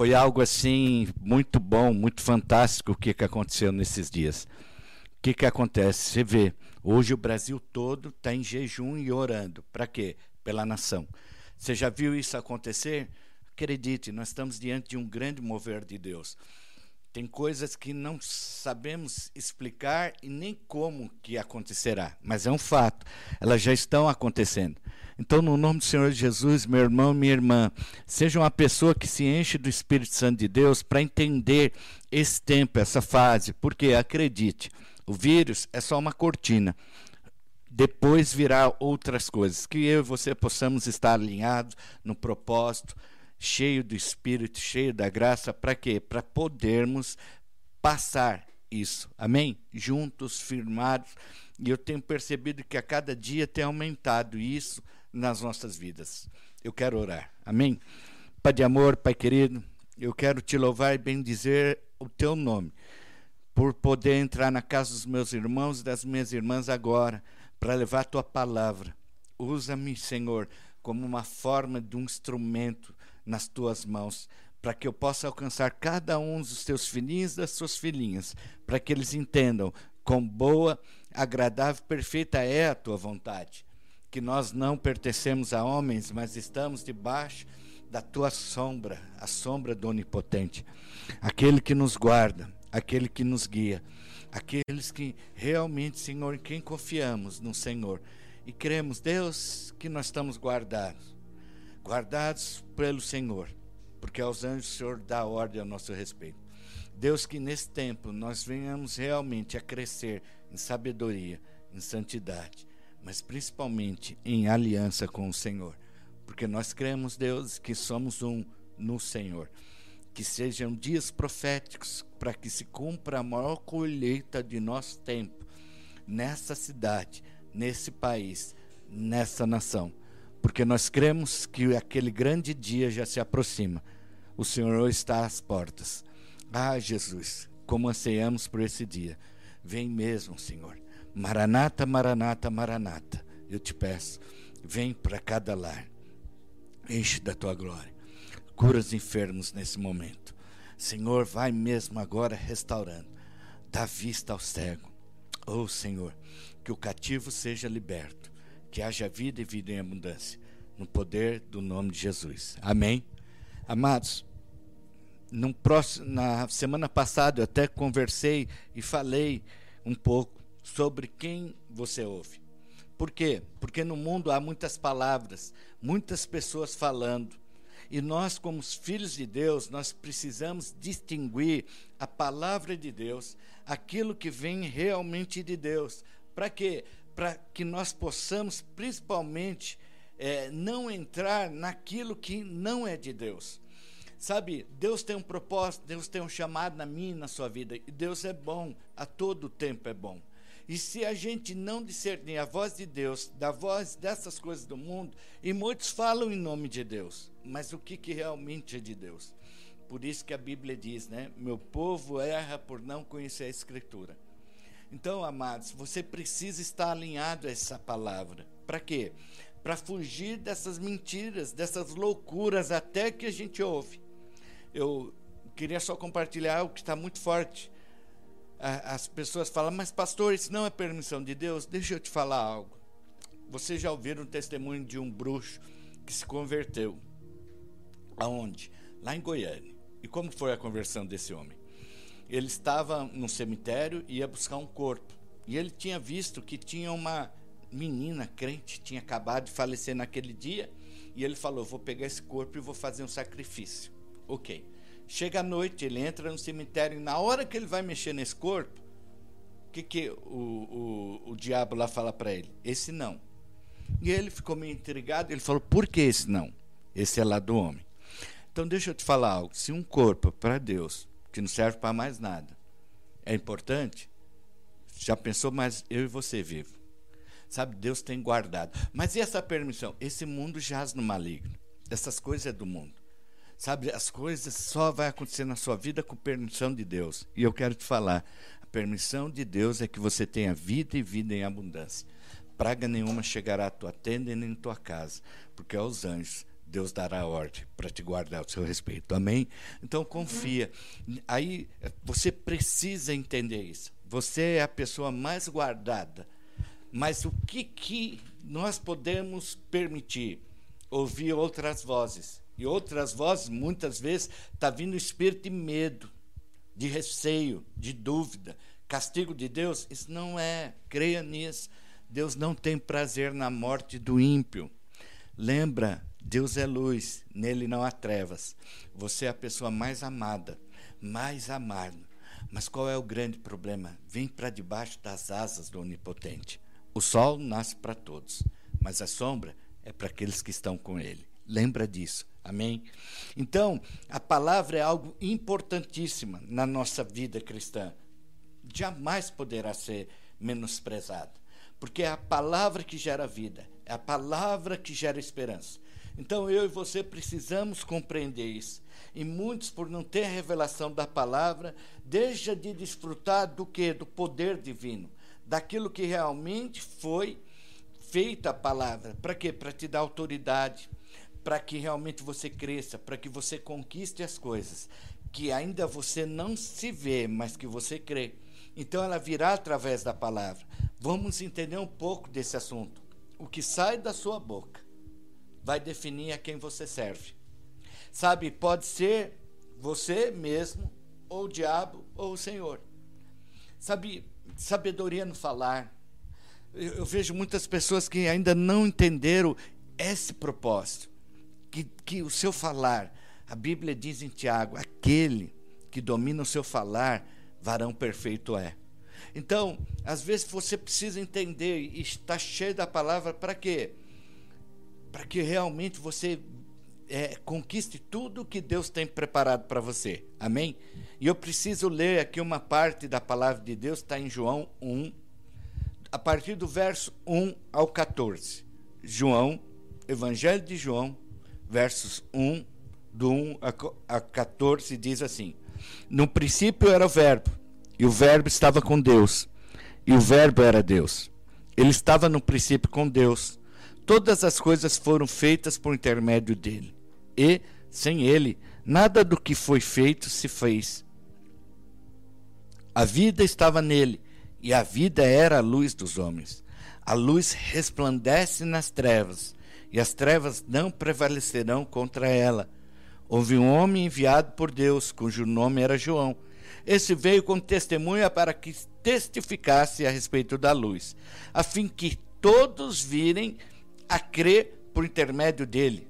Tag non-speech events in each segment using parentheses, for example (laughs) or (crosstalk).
foi algo assim muito bom, muito fantástico o que, que aconteceu nesses dias. O que, que acontece? Você vê, hoje o Brasil todo está em jejum e orando. Para quê? Pela nação. Você já viu isso acontecer? Acredite, nós estamos diante de um grande mover de Deus. Tem coisas que não sabemos explicar e nem como que acontecerá, mas é um fato. Elas já estão acontecendo. Então, no nome do Senhor Jesus, meu irmão, minha irmã, seja uma pessoa que se enche do Espírito Santo de Deus para entender esse tempo, essa fase, porque acredite, o vírus é só uma cortina. Depois virá outras coisas, que eu e você possamos estar alinhados no propósito, cheio do Espírito, cheio da graça, para quê? Para podermos passar isso. Amém? Juntos, firmados. E eu tenho percebido que a cada dia tem aumentado isso nas nossas vidas. Eu quero orar. Amém? Pai de amor, Pai querido, eu quero te louvar e bendizer o teu nome, por poder entrar na casa dos meus irmãos e das minhas irmãs agora, para levar a tua palavra. Usa-me, Senhor, como uma forma de um instrumento nas tuas mãos, para que eu possa alcançar cada um dos teus filhinhos e das suas filhinhas, para que eles entendam quão boa, agradável, perfeita é a tua vontade. Que nós não pertencemos a homens, mas estamos debaixo da tua sombra, a sombra do Onipotente, aquele que nos guarda, aquele que nos guia, aqueles que realmente, Senhor, em quem confiamos no Senhor e cremos, Deus, que nós estamos guardados guardados pelo Senhor, porque aos anjos o Senhor dá ordem a nosso respeito. Deus, que nesse tempo nós venhamos realmente a crescer em sabedoria, em santidade, mas principalmente em aliança com o Senhor, porque nós cremos, Deus, que somos um no Senhor. Que sejam dias proféticos para que se cumpra a maior colheita de nosso tempo nessa cidade, nesse país, nessa nação porque nós cremos que aquele grande dia já se aproxima. O Senhor está às portas. Ah, Jesus, como anseiamos por esse dia. Vem mesmo, Senhor. Maranata, Maranata, Maranata. Eu te peço, vem para cada lar. Enche da tua glória. Cura os enfermos nesse momento. Senhor, vai mesmo agora restaurando. Dá vista ao cego. Oh, Senhor, que o cativo seja liberto que haja vida e vida em abundância, no poder do nome de Jesus. Amém? Amados, próximo, na semana passada eu até conversei e falei um pouco sobre quem você ouve. Por quê? Porque no mundo há muitas palavras, muitas pessoas falando. E nós, como filhos de Deus, nós precisamos distinguir a palavra de Deus, aquilo que vem realmente de Deus. Para quê? para que nós possamos, principalmente, é, não entrar naquilo que não é de Deus. Sabe, Deus tem um propósito, Deus tem um chamado na minha e na sua vida, e Deus é bom, a todo tempo é bom. E se a gente não discernir a voz de Deus, da voz dessas coisas do mundo, e muitos falam em nome de Deus, mas o que, que realmente é de Deus? Por isso que a Bíblia diz, né? Meu povo erra por não conhecer a Escritura. Então, amados, você precisa estar alinhado a essa palavra. Para quê? Para fugir dessas mentiras, dessas loucuras até que a gente ouve. Eu queria só compartilhar algo que está muito forte. As pessoas falam, mas pastor, isso não é permissão de Deus? Deixa eu te falar algo. Vocês já ouviram o testemunho de um bruxo que se converteu. Aonde? Lá em Goiânia. E como foi a conversão desse homem? ele estava no cemitério e ia buscar um corpo. E ele tinha visto que tinha uma menina crente, tinha acabado de falecer naquele dia, e ele falou: Vou pegar esse corpo e vou fazer um sacrifício. Ok. Chega à noite, ele entra no cemitério, e na hora que ele vai mexer nesse corpo, o que, que o, o, o diabo lá fala para ele? Esse não. E ele ficou meio intrigado, ele falou: Por que esse não? Esse é lá do homem. Então, deixa eu te falar algo: se um corpo para Deus que não serve para mais nada. É importante? Já pensou, mas eu e você vivo. Sabe, Deus tem guardado. Mas e essa permissão? Esse mundo jaz no maligno. Essas coisas é do mundo. Sabe, as coisas só vai acontecer na sua vida com permissão de Deus. E eu quero te falar, a permissão de Deus é que você tenha vida e vida em abundância. Praga nenhuma chegará à tua tenda e nem à tua casa, porque aos anjos Deus dará ordem para te guardar o seu respeito. Amém? Então confia. Aí você precisa entender isso. Você é a pessoa mais guardada. Mas o que, que nós podemos permitir? Ouvir outras vozes. E outras vozes, muitas vezes, está vindo o espírito de medo, de receio, de dúvida. Castigo de Deus? Isso não é. Creia nisso. Deus não tem prazer na morte do ímpio. Lembra Deus é luz, nele não há trevas. Você é a pessoa mais amada, mais amada. Mas qual é o grande problema? Vem para debaixo das asas do Onipotente. O sol nasce para todos, mas a sombra é para aqueles que estão com ele. Lembra disso. Amém? Então, a palavra é algo importantíssimo na nossa vida cristã. Jamais poderá ser menosprezada, porque é a palavra que gera vida, é a palavra que gera esperança. Então eu e você precisamos compreender isso. E muitos, por não ter a revelação da palavra, deixam de desfrutar do que? Do poder divino, daquilo que realmente foi feita a palavra. Para quê? Para te dar autoridade, para que realmente você cresça, para que você conquiste as coisas que ainda você não se vê, mas que você crê. Então ela virá através da palavra. Vamos entender um pouco desse assunto. O que sai da sua boca vai definir a quem você serve. Sabe, pode ser você mesmo, ou o diabo, ou o Senhor. Sabe, sabedoria no falar. Eu, eu vejo muitas pessoas que ainda não entenderam esse propósito. Que, que o seu falar, a Bíblia diz em Tiago: aquele que domina o seu falar, varão perfeito é. Então, às vezes você precisa entender e está cheio da palavra para quê? para que realmente você é, conquiste tudo que Deus tem preparado para você. Amém? E eu preciso ler aqui uma parte da palavra de Deus, está em João 1, a partir do verso 1 ao 14. João, Evangelho de João, versos 1, do 1 a 14, diz assim: No princípio era o Verbo, e o Verbo estava com Deus, e o Verbo era Deus. Ele estava no princípio com Deus Todas as coisas foram feitas por intermédio dele. E, sem ele, nada do que foi feito se fez. A vida estava nele, e a vida era a luz dos homens. A luz resplandece nas trevas, e as trevas não prevalecerão contra ela. Houve um homem enviado por Deus, cujo nome era João. Esse veio com testemunha para que testificasse a respeito da luz, a fim que todos virem a crer por intermédio dele.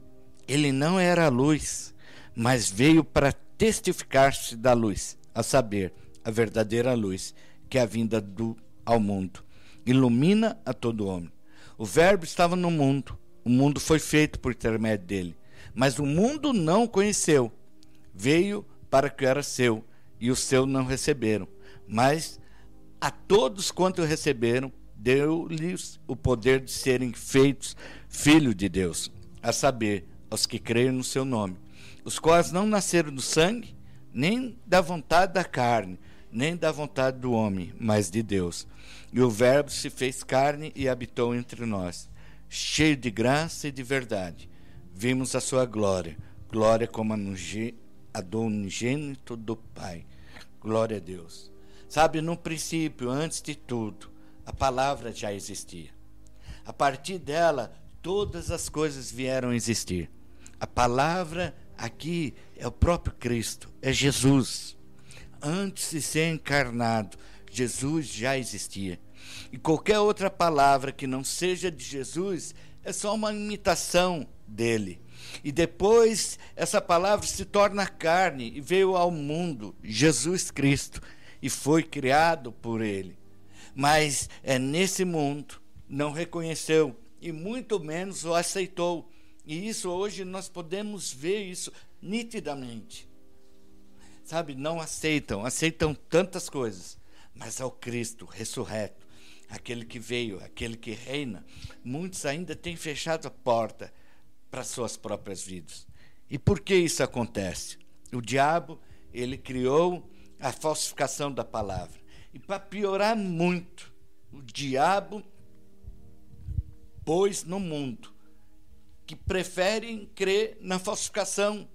Ele não era a luz, mas veio para testificar-se da luz, a saber, a verdadeira luz, que é a vinda do ao mundo. Ilumina a todo homem. O Verbo estava no mundo, o mundo foi feito por intermédio dele, mas o mundo não o conheceu. Veio para que era seu, e os seus não receberam. Mas a todos quanto receberam, deu-lhes o poder de serem feitos filhos de Deus, a saber, aos que creem no seu nome, os quais não nasceram do sangue, nem da vontade da carne, nem da vontade do homem, mas de Deus. E o Verbo se fez carne e habitou entre nós, cheio de graça e de verdade. Vimos a sua glória, glória como a do unigênito do Pai. Glória a Deus. Sabe, no princípio, antes de tudo, a palavra já existia. A partir dela, todas as coisas vieram a existir. A palavra aqui é o próprio Cristo, é Jesus. Antes de ser encarnado, Jesus já existia. E qualquer outra palavra que não seja de Jesus é só uma imitação dele. E depois essa palavra se torna carne e veio ao mundo, Jesus Cristo, e foi criado por ele mas é nesse mundo não reconheceu e muito menos o aceitou. E isso hoje nós podemos ver isso nitidamente. Sabe, não aceitam, aceitam tantas coisas, mas ao Cristo ressurreto, aquele que veio, aquele que reina, muitos ainda têm fechado a porta para suas próprias vidas. E por que isso acontece? O diabo, ele criou a falsificação da palavra. E para piorar muito, o diabo pôs no mundo que preferem crer na falsificação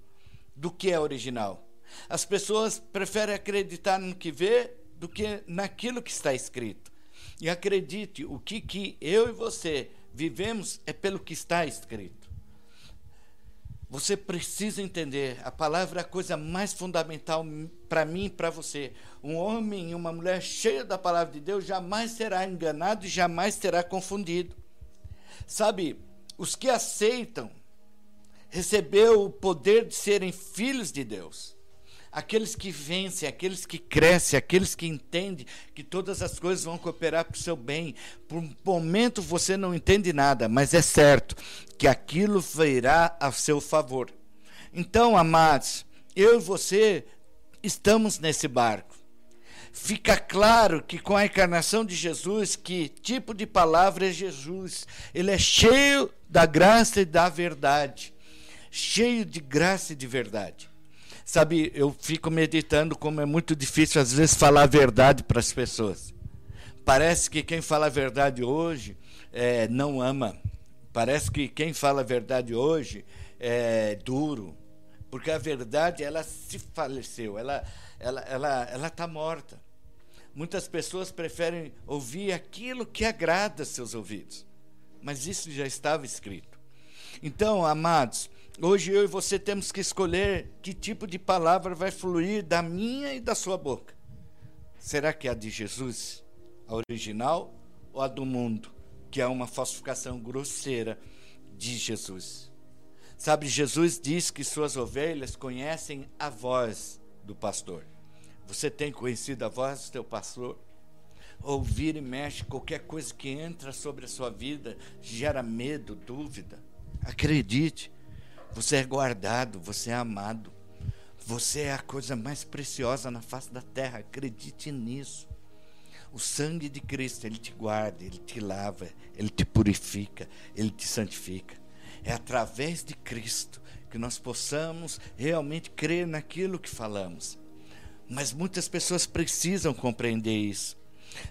do que é original. As pessoas preferem acreditar no que vê do que naquilo que está escrito. E acredite, o que, que eu e você vivemos é pelo que está escrito. Você precisa entender, a palavra é a coisa mais fundamental para mim e para você. Um homem e uma mulher cheia da palavra de Deus jamais será enganado e jamais será confundido. Sabe, os que aceitam recebeu o poder de serem filhos de Deus aqueles que vencem, aqueles que crescem, aqueles que entendem que todas as coisas vão cooperar para o seu bem. Por um momento você não entende nada, mas é certo que aquilo virá a seu favor. Então, amados, eu e você estamos nesse barco. Fica claro que com a encarnação de Jesus, que tipo de palavra é Jesus? Ele é cheio da graça e da verdade. Cheio de graça e de verdade. Sabe, eu fico meditando como é muito difícil às vezes falar a verdade para as pessoas. Parece que quem fala a verdade hoje é, não ama. Parece que quem fala a verdade hoje é duro, porque a verdade ela se faleceu, ela ela ela ela está morta. Muitas pessoas preferem ouvir aquilo que agrada seus ouvidos, mas isso já estava escrito. Então, amados, Hoje eu e você temos que escolher que tipo de palavra vai fluir da minha e da sua boca. Será que é a de Jesus, a original, ou a do mundo, que é uma falsificação grosseira de Jesus? Sabe, Jesus diz que suas ovelhas conhecem a voz do pastor. Você tem conhecido a voz do teu pastor? Ouvir e mexe, qualquer coisa que entra sobre a sua vida gera medo, dúvida. Acredite, você é guardado, você é amado. Você é a coisa mais preciosa na face da terra. Acredite nisso. O sangue de Cristo, ele te guarda, ele te lava, ele te purifica, ele te santifica. É através de Cristo que nós possamos realmente crer naquilo que falamos. Mas muitas pessoas precisam compreender isso.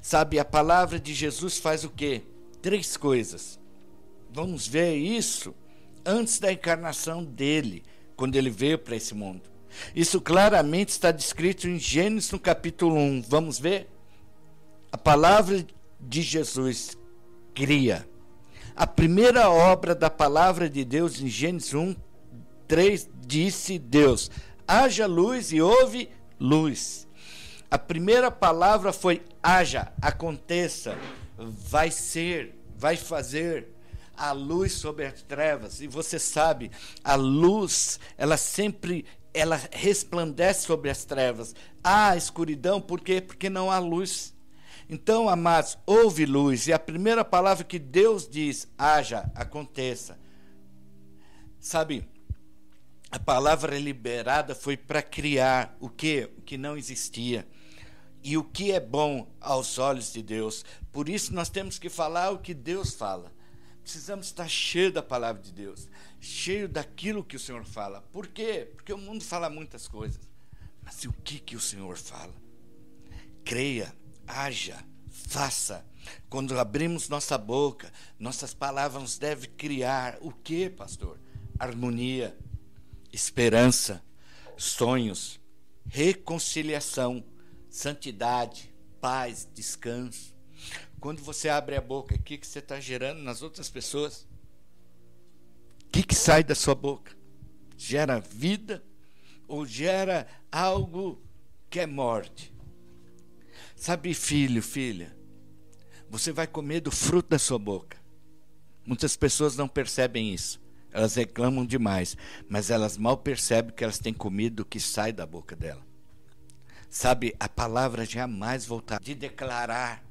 Sabe, a palavra de Jesus faz o quê? Três coisas. Vamos ver isso antes da encarnação dele, quando ele veio para esse mundo. Isso claramente está descrito em Gênesis no capítulo 1. Vamos ver? A palavra de Jesus cria. A primeira obra da palavra de Deus em Gênesis 1, 3 disse Deus: haja luz e houve luz. A primeira palavra foi haja, aconteça, vai ser, vai fazer a luz sobre as trevas. E você sabe, a luz, ela sempre ela resplandece sobre as trevas. Há escuridão, por quê? Porque não há luz. Então, amados, houve luz. E a primeira palavra que Deus diz, haja, aconteça. Sabe, a palavra liberada foi para criar o que? O que não existia. E o que é bom aos olhos de Deus. Por isso nós temos que falar o que Deus fala. Precisamos estar cheio da palavra de Deus, cheio daquilo que o Senhor fala. Por quê? Porque o mundo fala muitas coisas. Mas e o que, que o Senhor fala? Creia, haja, faça. Quando abrimos nossa boca, nossas palavras devem criar o que, pastor? Harmonia, esperança, sonhos, reconciliação, santidade, paz, descanso. Quando você abre a boca, o que, que você está gerando nas outras pessoas? O que, que sai da sua boca? Gera vida ou gera algo que é morte? Sabe, filho, filha, você vai comer do fruto da sua boca. Muitas pessoas não percebem isso. Elas reclamam demais, mas elas mal percebem que elas têm comido o que sai da boca dela. Sabe, a palavra jamais voltar de declarar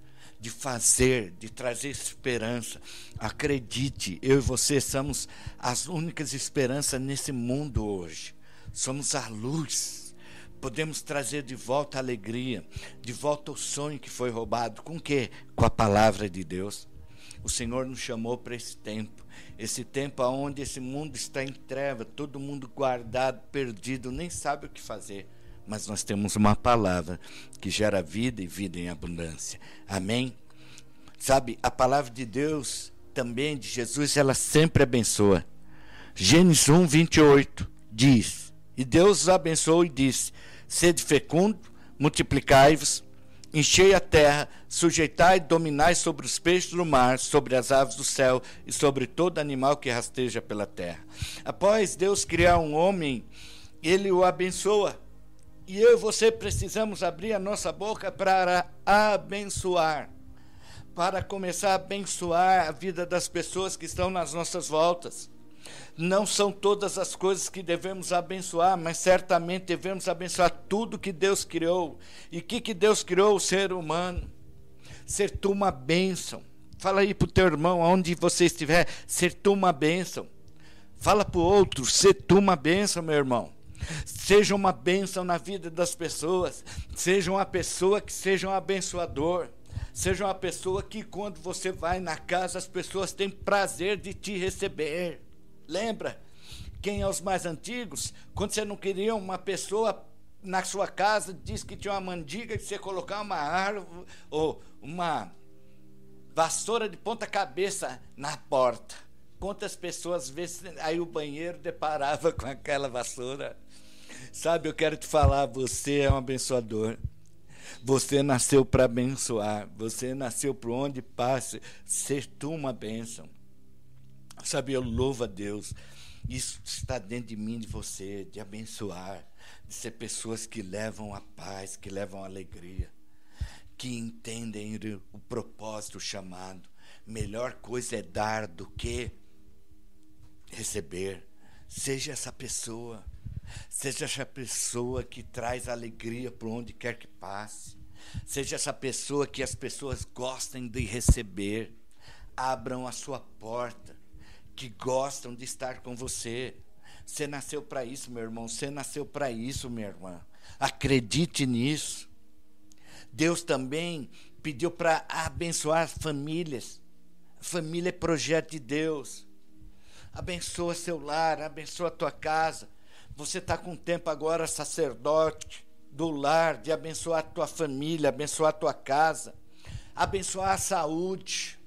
de fazer, de trazer esperança. Acredite, eu e você somos as únicas esperanças nesse mundo hoje. Somos a luz. Podemos trazer de volta a alegria, de volta o sonho que foi roubado. Com que? Com a palavra de Deus. O Senhor nos chamou para esse tempo, esse tempo onde esse mundo está em treva, todo mundo guardado, perdido, nem sabe o que fazer mas nós temos uma palavra que gera vida e vida em abundância. Amém? Sabe, a palavra de Deus também de Jesus, ela sempre abençoa. Gênesis 1, 28 diz: E Deus os abençoou e disse: Sede fecundo, multiplicai-vos, enchei a terra, sujeitai e dominai sobre os peixes do mar, sobre as aves do céu e sobre todo animal que rasteja pela terra. Após Deus criar um homem, ele o abençoa. E eu e você precisamos abrir a nossa boca para abençoar, para começar a abençoar a vida das pessoas que estão nas nossas voltas. Não são todas as coisas que devemos abençoar, mas certamente devemos abençoar tudo que Deus criou. E o que, que Deus criou? O ser humano. Ser tu uma bênção. Fala aí para o teu irmão, onde você estiver, ser tu uma bênção. Fala para o outro, ser tu uma bênção, meu irmão. Seja uma bênção na vida das pessoas. Seja uma pessoa que seja um abençoador. Seja uma pessoa que, quando você vai na casa, as pessoas têm prazer de te receber. Lembra? Quem é os mais antigos? Quando você não queria uma pessoa na sua casa, diz que tinha uma mandiga que você colocar uma árvore ou uma vassoura de ponta cabeça na porta. Quantas pessoas vê aí o banheiro deparava (laughs) com aquela vassoura? Sabe, eu quero te falar, você é um abençoador. Você nasceu para abençoar. Você nasceu por onde passe, ser tu uma bênção. Sabe, eu louvo a Deus. Isso está dentro de mim, de você, de abençoar, de ser pessoas que levam a paz, que levam a alegria, que entendem o propósito, o chamado. Melhor coisa é dar do que receber. Seja essa pessoa. Seja essa pessoa que traz alegria por onde quer que passe. Seja essa pessoa que as pessoas gostem de receber. Abram a sua porta, que gostam de estar com você. Você nasceu para isso, meu irmão. Você nasceu para isso, minha irmã. Acredite nisso. Deus também pediu para abençoar famílias. Família é projeto de Deus. Abençoa seu lar, abençoa a tua casa. Você está com tempo agora, sacerdote do lar, de abençoar a tua família, abençoar a tua casa, abençoar a saúde.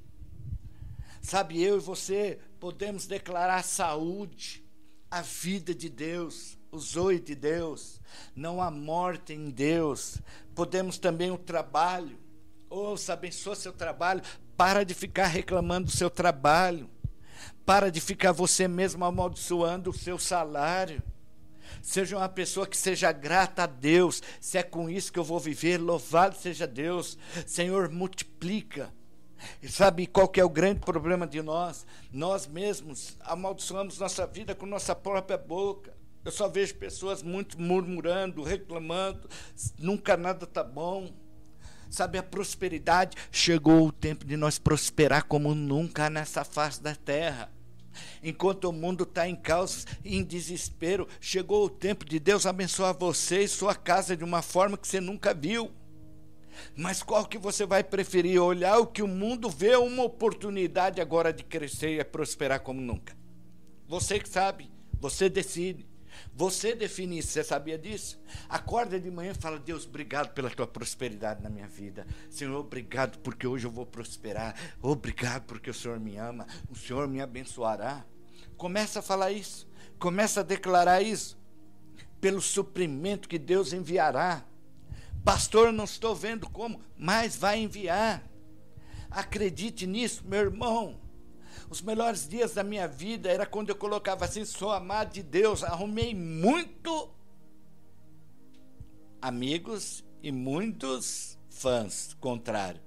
Sabe, eu e você podemos declarar saúde, a vida de Deus, o zoe de Deus, não a morte em Deus. Podemos também o trabalho. Ouça, abençoa seu trabalho. Para de ficar reclamando do seu trabalho. Para de ficar você mesmo amaldiçoando o seu salário. Seja uma pessoa que seja grata a Deus. Se é com isso que eu vou viver, louvado seja Deus. Senhor, multiplica. E sabe qual que é o grande problema de nós? Nós mesmos amaldiçoamos nossa vida com nossa própria boca. Eu só vejo pessoas muito murmurando, reclamando, nunca nada está bom. Sabe, a prosperidade, chegou o tempo de nós prosperar como nunca nessa face da terra. Enquanto o mundo está em caos e em desespero, chegou o tempo de Deus abençoar você e sua casa de uma forma que você nunca viu. Mas qual que você vai preferir? Olhar o que o mundo vê uma oportunidade agora de crescer e prosperar como nunca. Você que sabe, você decide. Você define isso, você sabia disso? Acorda de manhã e fala: Deus, obrigado pela tua prosperidade na minha vida. Senhor, obrigado porque hoje eu vou prosperar. Obrigado porque o Senhor me ama. O Senhor me abençoará. Começa a falar isso. Começa a declarar isso. Pelo suprimento que Deus enviará. Pastor, não estou vendo como, mas vai enviar. Acredite nisso, meu irmão. Os melhores dias da minha vida era quando eu colocava assim: sou amado de Deus. Arrumei muito amigos e muitos fãs, contrário.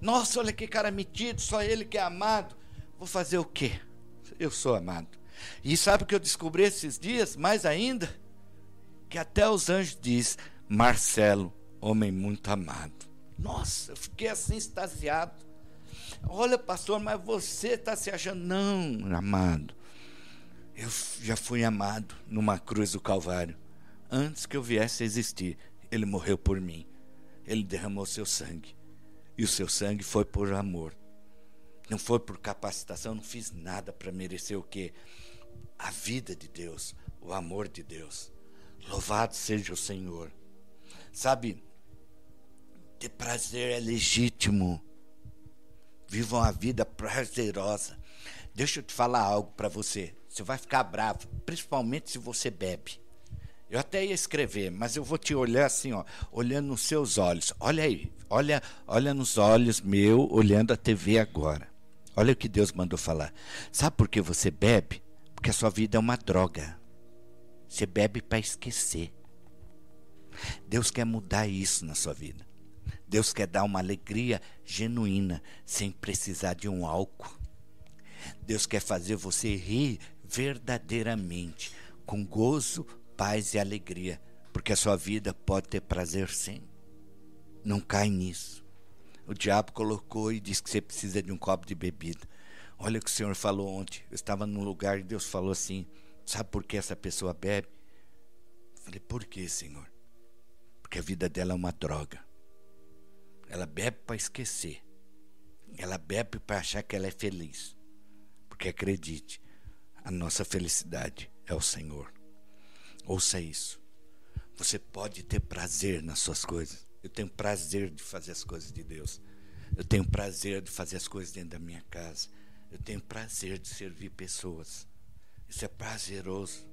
Nossa, olha que cara metido, só ele que é amado. Vou fazer o quê? Eu sou amado. E sabe o que eu descobri esses dias? Mais ainda, que até os anjos diz: Marcelo, homem muito amado. Nossa, eu fiquei assim extasiado. Olha, pastor, mas você está se achando. Não, amado. Eu já fui amado numa cruz do Calvário. Antes que eu viesse a existir, ele morreu por mim. Ele derramou seu sangue. E o seu sangue foi por amor. Não foi por capacitação, não fiz nada para merecer o quê? A vida de Deus, o amor de Deus. Louvado seja o Senhor. Sabe, ter prazer é legítimo. Vivam a vida prazerosa. Deixa eu te falar algo para você. Você vai ficar bravo, principalmente se você bebe. Eu até ia escrever, mas eu vou te olhar assim, ó, olhando nos seus olhos. Olha aí, olha, olha nos olhos meu, olhando a TV agora. Olha o que Deus mandou falar. Sabe por que você bebe? Porque a sua vida é uma droga. Você bebe para esquecer. Deus quer mudar isso na sua vida. Deus quer dar uma alegria genuína, sem precisar de um álcool. Deus quer fazer você rir verdadeiramente, com gozo, paz e alegria, porque a sua vida pode ter prazer sim. Não cai nisso. O diabo colocou e disse que você precisa de um copo de bebida. Olha o que o Senhor falou ontem. Eu estava num lugar e Deus falou assim: Sabe por que essa pessoa bebe? Eu falei: Por que, Senhor? Porque a vida dela é uma droga. Ela bebe para esquecer. Ela bebe para achar que ela é feliz. Porque acredite, a nossa felicidade é o Senhor. Ouça isso. Você pode ter prazer nas suas coisas. Eu tenho prazer de fazer as coisas de Deus. Eu tenho prazer de fazer as coisas dentro da minha casa. Eu tenho prazer de servir pessoas. Isso é prazeroso.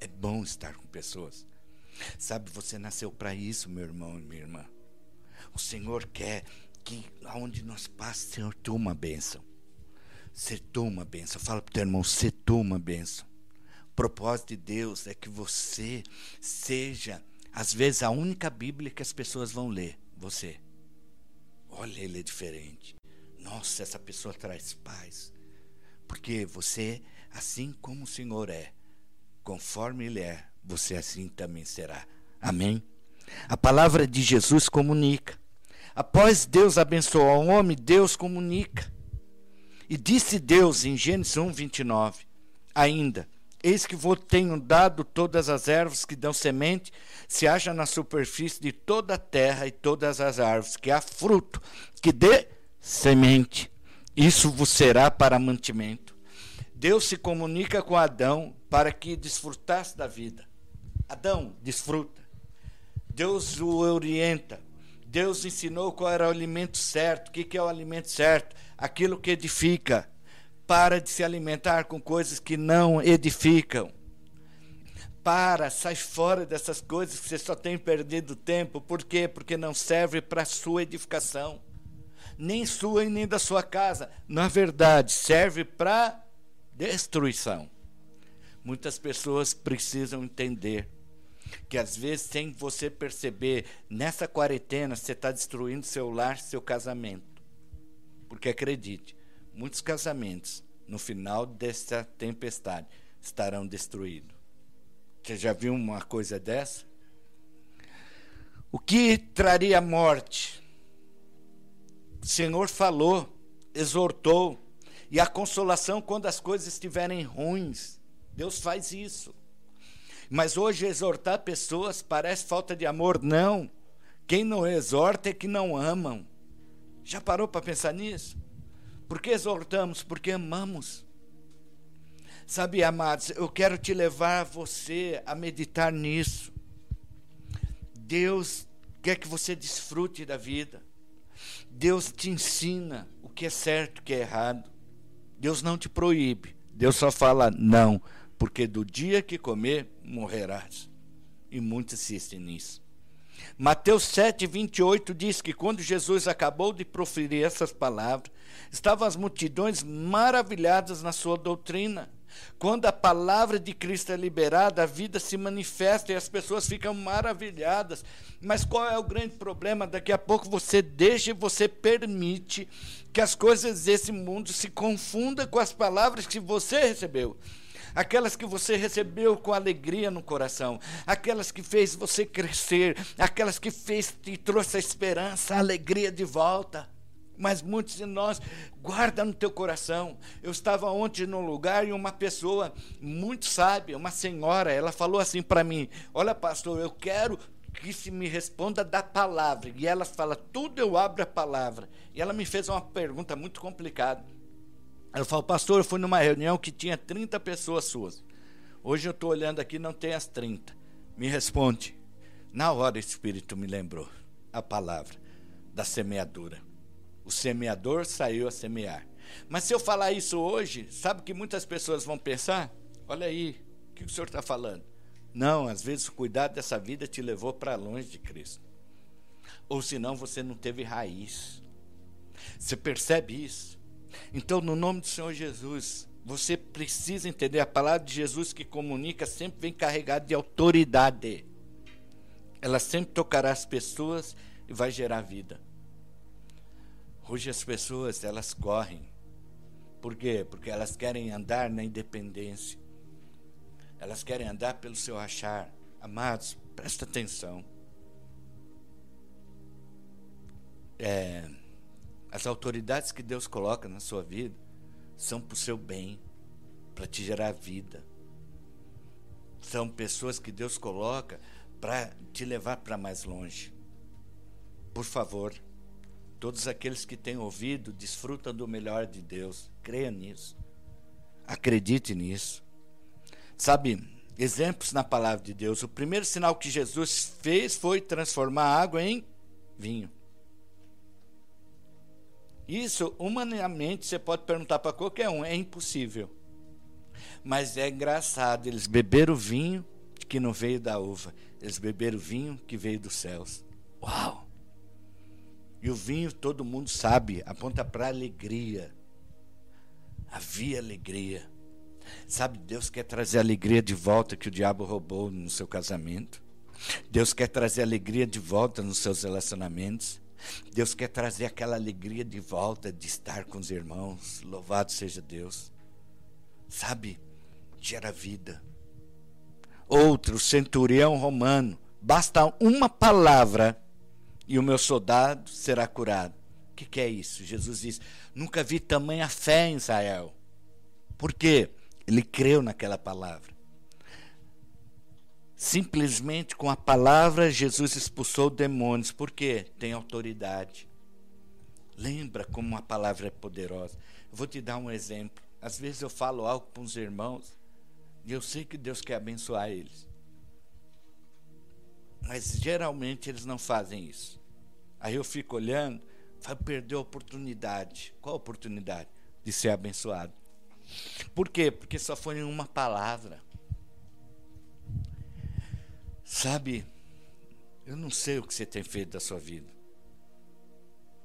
É bom estar com pessoas. Sabe, você nasceu para isso, meu irmão e minha irmã. O Senhor quer que aonde nós passamos, Senhor, tu uma bênção. Ser tu uma bênção. Fala para o teu irmão, ser tu uma bênção. O propósito de Deus é que você seja, às vezes, a única Bíblia que as pessoas vão ler. Você. Olha, ele é diferente. Nossa, essa pessoa traz paz. Porque você, assim como o Senhor é, conforme Ele é, você assim também será. Amém? A palavra de Jesus comunica. Após Deus abençoar o homem, Deus comunica. E disse Deus em Gênesis 1, 29, ainda: Eis que vos tenho dado todas as ervas que dão semente, se haja na superfície de toda a terra, e todas as árvores que há fruto, que dê semente. Isso vos será para mantimento. Deus se comunica com Adão para que desfrutasse da vida. Adão, desfruta. Deus o orienta. Deus ensinou qual era o alimento certo. O que é o alimento certo? Aquilo que edifica. Para de se alimentar com coisas que não edificam. Para, sai fora dessas coisas que você só tem perdido tempo. Por quê? Porque não serve para sua edificação. Nem sua e nem da sua casa. Na verdade, serve para destruição. Muitas pessoas precisam entender que às vezes, sem você perceber, nessa quarentena você está destruindo seu lar, seu casamento. Porque acredite, muitos casamentos, no final dessa tempestade, estarão destruídos. Você já viu uma coisa dessa? O que traria morte? O Senhor falou, exortou, e a consolação quando as coisas estiverem ruins. Deus faz isso. Mas hoje exortar pessoas parece falta de amor. Não. Quem não exorta é que não amam. Já parou para pensar nisso? Por que exortamos? Porque amamos. Sabe, amados, eu quero te levar você a meditar nisso. Deus quer que você desfrute da vida. Deus te ensina o que é certo e o que é errado. Deus não te proíbe. Deus só fala não porque do dia que comer, morrerás. E muitos insistem nisso. Mateus 7, 28 diz que quando Jesus acabou de proferir essas palavras, estavam as multidões maravilhadas na sua doutrina. Quando a palavra de Cristo é liberada, a vida se manifesta e as pessoas ficam maravilhadas. Mas qual é o grande problema? Daqui a pouco você deixa e você permite que as coisas desse mundo se confundam com as palavras que você recebeu aquelas que você recebeu com alegria no coração, aquelas que fez você crescer, aquelas que fez e trouxe a esperança, a alegria de volta. Mas muitos de nós guarda no teu coração. Eu estava ontem num lugar e uma pessoa muito sábia, uma senhora, ela falou assim para mim: "Olha, pastor, eu quero que se me responda da palavra". E ela fala: "Tudo eu abro a palavra". E ela me fez uma pergunta muito complicada. Eu falo, pastor, eu fui numa reunião que tinha 30 pessoas suas. Hoje eu estou olhando aqui, não tem as 30. Me responde. Na hora o Espírito me lembrou a palavra da semeadura. O semeador saiu a semear. Mas se eu falar isso hoje, sabe que muitas pessoas vão pensar? Olha aí, o que o senhor está falando? Não, às vezes o cuidado dessa vida te levou para longe de Cristo. Ou senão você não teve raiz. Você percebe isso? Então, no nome do Senhor Jesus, você precisa entender a palavra de Jesus que comunica sempre vem carregada de autoridade. Ela sempre tocará as pessoas e vai gerar vida. Hoje as pessoas, elas correm. Por quê? Porque elas querem andar na independência. Elas querem andar pelo seu achar. Amados, presta atenção. É, as autoridades que Deus coloca na sua vida são para o seu bem, para te gerar vida. São pessoas que Deus coloca para te levar para mais longe. Por favor, todos aqueles que têm ouvido, desfrutam do melhor de Deus. Creia nisso. Acredite nisso. Sabe, exemplos na palavra de Deus. O primeiro sinal que Jesus fez foi transformar água em vinho. Isso, humanamente, você pode perguntar para qualquer um, é impossível. Mas é engraçado, eles beberam vinho que não veio da uva, eles beberam vinho que veio dos céus. Uau! E o vinho, todo mundo sabe, aponta para alegria. Havia alegria. Sabe, Deus quer trazer alegria de volta que o diabo roubou no seu casamento. Deus quer trazer alegria de volta nos seus relacionamentos. Deus quer trazer aquela alegria de volta de estar com os irmãos. Louvado seja Deus. Sabe, gera vida. Outro, centurião romano. Basta uma palavra e o meu soldado será curado. O que, que é isso? Jesus diz: Nunca vi tamanha fé em Israel. Por quê? Ele creu naquela palavra. Simplesmente com a palavra, Jesus expulsou demônios. Por quê? Tem autoridade. Lembra como a palavra é poderosa. Eu vou te dar um exemplo. Às vezes eu falo algo para os irmãos e eu sei que Deus quer abençoar eles. Mas geralmente eles não fazem isso. Aí eu fico olhando, vai perder a oportunidade. Qual a oportunidade? De ser abençoado. Por quê? Porque só foi em uma palavra. Sabe, eu não sei o que você tem feito da sua vida.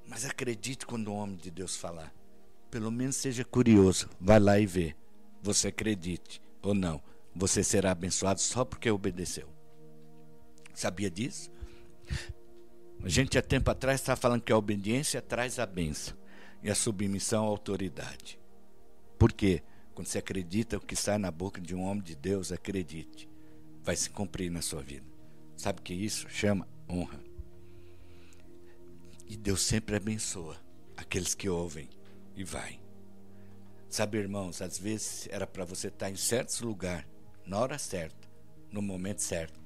Mas acredite quando o homem de Deus falar. Pelo menos seja curioso. Vai lá e vê. Você acredite ou não. Você será abençoado só porque obedeceu. Sabia disso? A gente há tempo atrás estava falando que a obediência traz a benção e a submissão à autoridade. Por quê? Quando você acredita o que sai na boca de um homem de Deus, acredite vai se cumprir na sua vida. Sabe que isso chama honra. E Deus sempre abençoa aqueles que ouvem e vai. Sabe, irmãos, às vezes era para você estar em certos lugar, na hora certa, no momento certo.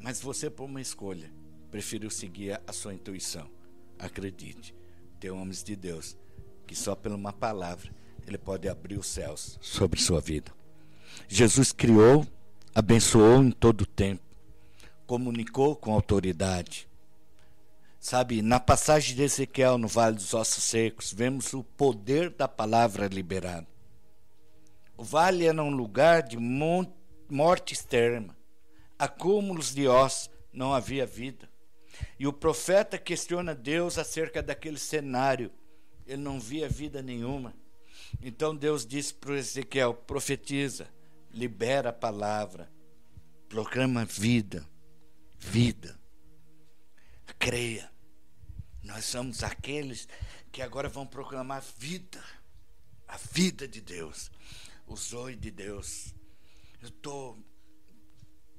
Mas você, por uma escolha, preferiu seguir a sua intuição. Acredite, tem homens de Deus que só por uma palavra ele pode abrir os céus sobre sua vida. Jesus criou abençoou em todo o tempo, comunicou com autoridade. Sabe, na passagem de Ezequiel no Vale dos Ossos Secos, vemos o poder da palavra liberada. O vale era um lugar de morte externa, acúmulos de ossos, não havia vida. E o profeta questiona Deus acerca daquele cenário. Ele não via vida nenhuma. Então Deus disse para Ezequiel: profetiza libera a palavra, proclama vida, vida. Creia. Nós somos aqueles que agora vão proclamar vida, a vida de Deus, o zoe de Deus. Eu estou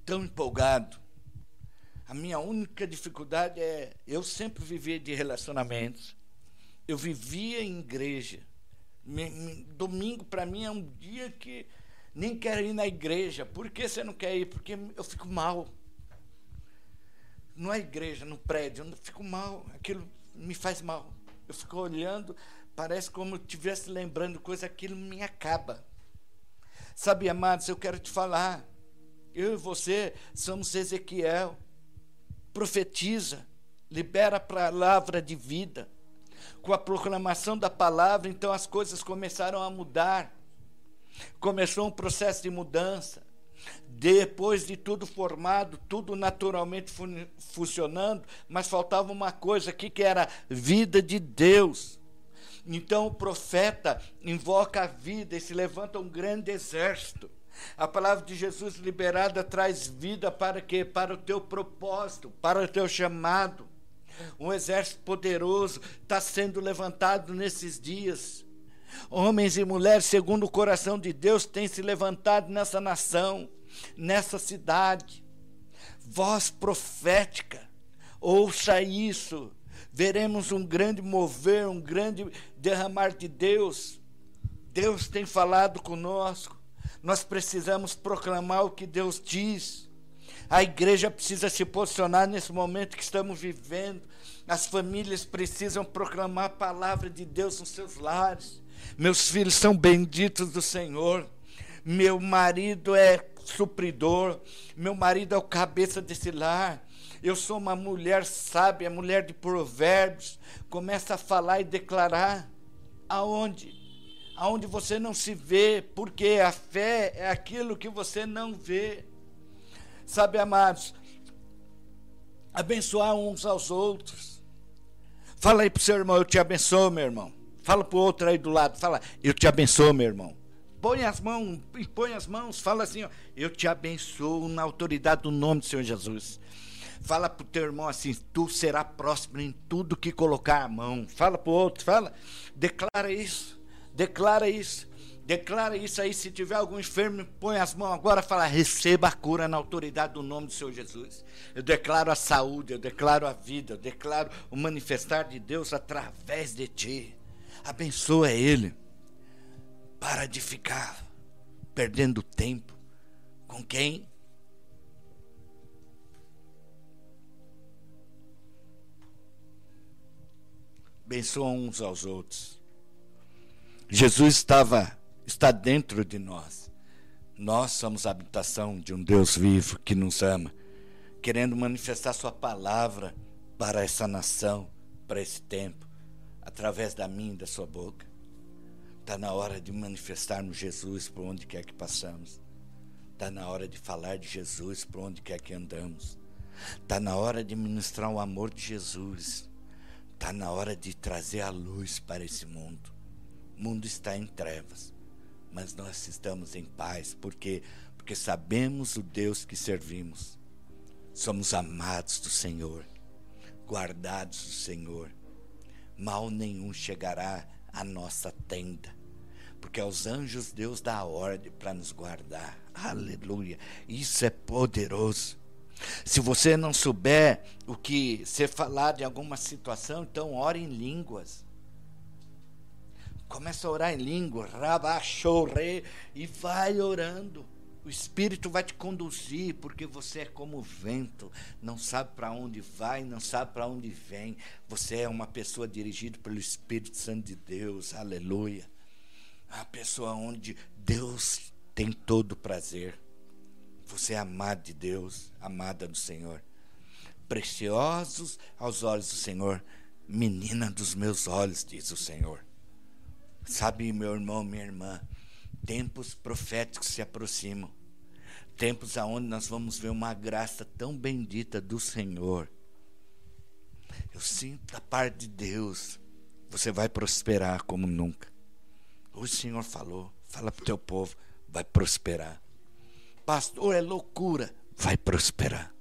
tão empolgado. A minha única dificuldade é eu sempre vivi de relacionamentos. Eu vivia em igreja. Domingo para mim é um dia que nem quero ir na igreja. Por que você não quer ir? Porque eu fico mal. Não é igreja, no prédio, eu fico mal. Aquilo me faz mal. Eu fico olhando, parece como eu estivesse lembrando coisa, aquilo me acaba. Sabe, amados, eu quero te falar. Eu e você somos Ezequiel. Profetiza, libera a palavra de vida. Com a proclamação da palavra, então as coisas começaram a mudar. Começou um processo de mudança. Depois de tudo formado, tudo naturalmente fun funcionando, mas faltava uma coisa aqui que era vida de Deus. Então o profeta invoca a vida e se levanta um grande exército. A palavra de Jesus liberada traz vida para quê? Para o teu propósito, para o teu chamado. Um exército poderoso está sendo levantado nesses dias. Homens e mulheres, segundo o coração de Deus, têm se levantado nessa nação, nessa cidade. Voz profética, ouça isso. Veremos um grande mover, um grande derramar de Deus. Deus tem falado conosco. Nós precisamos proclamar o que Deus diz. A igreja precisa se posicionar nesse momento que estamos vivendo. As famílias precisam proclamar a palavra de Deus nos seus lares. Meus filhos são benditos do Senhor. Meu marido é supridor. Meu marido é o cabeça desse lar. Eu sou uma mulher sábia, mulher de provérbios. Começa a falar e declarar. Aonde? Aonde você não se vê, porque a fé é aquilo que você não vê. Sabe, amados, abençoar uns aos outros. Fala aí para o seu irmão, eu te abençoo, meu irmão. Fala para o outro aí do lado, fala, eu te abençoo, meu irmão. Põe as mãos, põe as mãos, fala assim, ó, eu te abençoo na autoridade do nome do Senhor Jesus. Fala para o teu irmão assim, tu será próspero em tudo que colocar a mão. Fala para o outro, fala, declara isso, declara isso. Declara isso aí, se tiver algum enfermo, põe as mãos agora, fala, receba a cura na autoridade do nome do Senhor Jesus. Eu declaro a saúde, eu declaro a vida, eu declaro o manifestar de Deus através de ti. Abençoa ele. Para de ficar perdendo tempo com quem? Abençoa uns aos outros. Jesus estava está dentro de nós. Nós somos a habitação de um Deus vivo que nos ama, querendo manifestar Sua palavra para essa nação, para esse tempo através da minha e da sua boca. Está na hora de manifestarmos Jesus por onde quer que passamos. Está na hora de falar de Jesus por onde quer que andamos. Está na hora de ministrar o amor de Jesus. Está na hora de trazer a luz para esse mundo. O mundo está em trevas, mas nós estamos em paz. Por quê? Porque sabemos o Deus que servimos. Somos amados do Senhor, guardados do Senhor mal nenhum chegará à nossa tenda, porque aos anjos Deus dá a ordem para nos guardar. Aleluia! Isso é poderoso. Se você não souber o que ser falado em alguma situação, então ore em línguas. Começa a orar em língua, rabachorre, e vai orando. O Espírito vai te conduzir, porque você é como o vento, não sabe para onde vai, não sabe para onde vem. Você é uma pessoa dirigida pelo Espírito Santo de Deus, aleluia. A pessoa onde Deus tem todo o prazer. Você é amado de Deus, amada do Senhor. Preciosos aos olhos do Senhor, menina dos meus olhos, diz o Senhor. Sabe, meu irmão, minha irmã, tempos proféticos se aproximam. Tempos aonde nós vamos ver uma graça tão bendita do Senhor. Eu sinto a parte de Deus. Você vai prosperar como nunca. O Senhor falou, fala para o teu povo, vai prosperar. Pastor, é loucura, vai prosperar.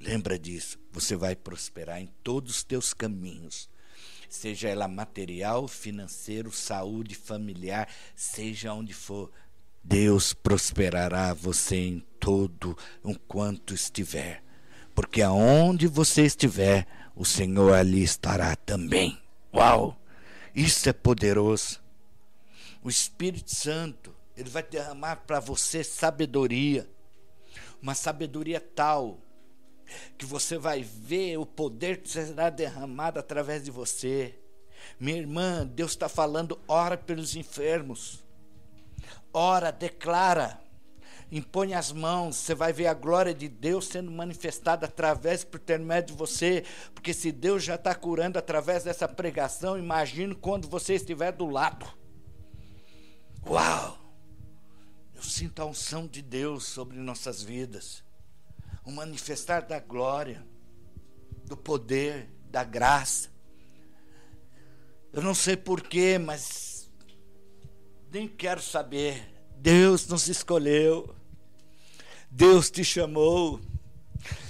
Lembra disso, você vai prosperar em todos os teus caminhos seja ela material, financeiro, saúde, familiar, seja onde for, Deus prosperará você em todo enquanto estiver. Porque aonde você estiver, o Senhor ali estará também. Uau! Isso é poderoso. O Espírito Santo, ele vai derramar para você sabedoria. Uma sabedoria tal que você vai ver o poder que será derramado através de você. Minha irmã, Deus está falando, ora pelos enfermos. Ora, declara, impõe as mãos, você vai ver a glória de Deus sendo manifestada através, por intermédio de você, porque se Deus já está curando através dessa pregação, imagine quando você estiver do lado. Uau! muita unção de Deus sobre nossas vidas, o manifestar da glória, do poder, da graça. Eu não sei porquê, mas nem quero saber. Deus nos escolheu, Deus te chamou,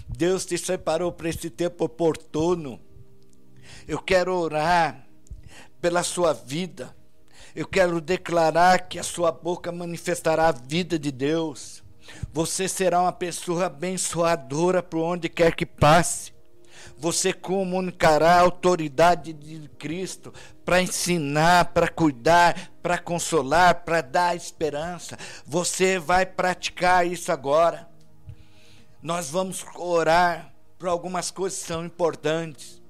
Deus te separou para esse tempo oportuno. Eu quero orar pela sua vida. Eu quero declarar que a sua boca manifestará a vida de Deus. Você será uma pessoa abençoadora por onde quer que passe. Você comunicará a autoridade de Cristo para ensinar, para cuidar, para consolar, para dar esperança. Você vai praticar isso agora. Nós vamos orar por algumas coisas que são importantes.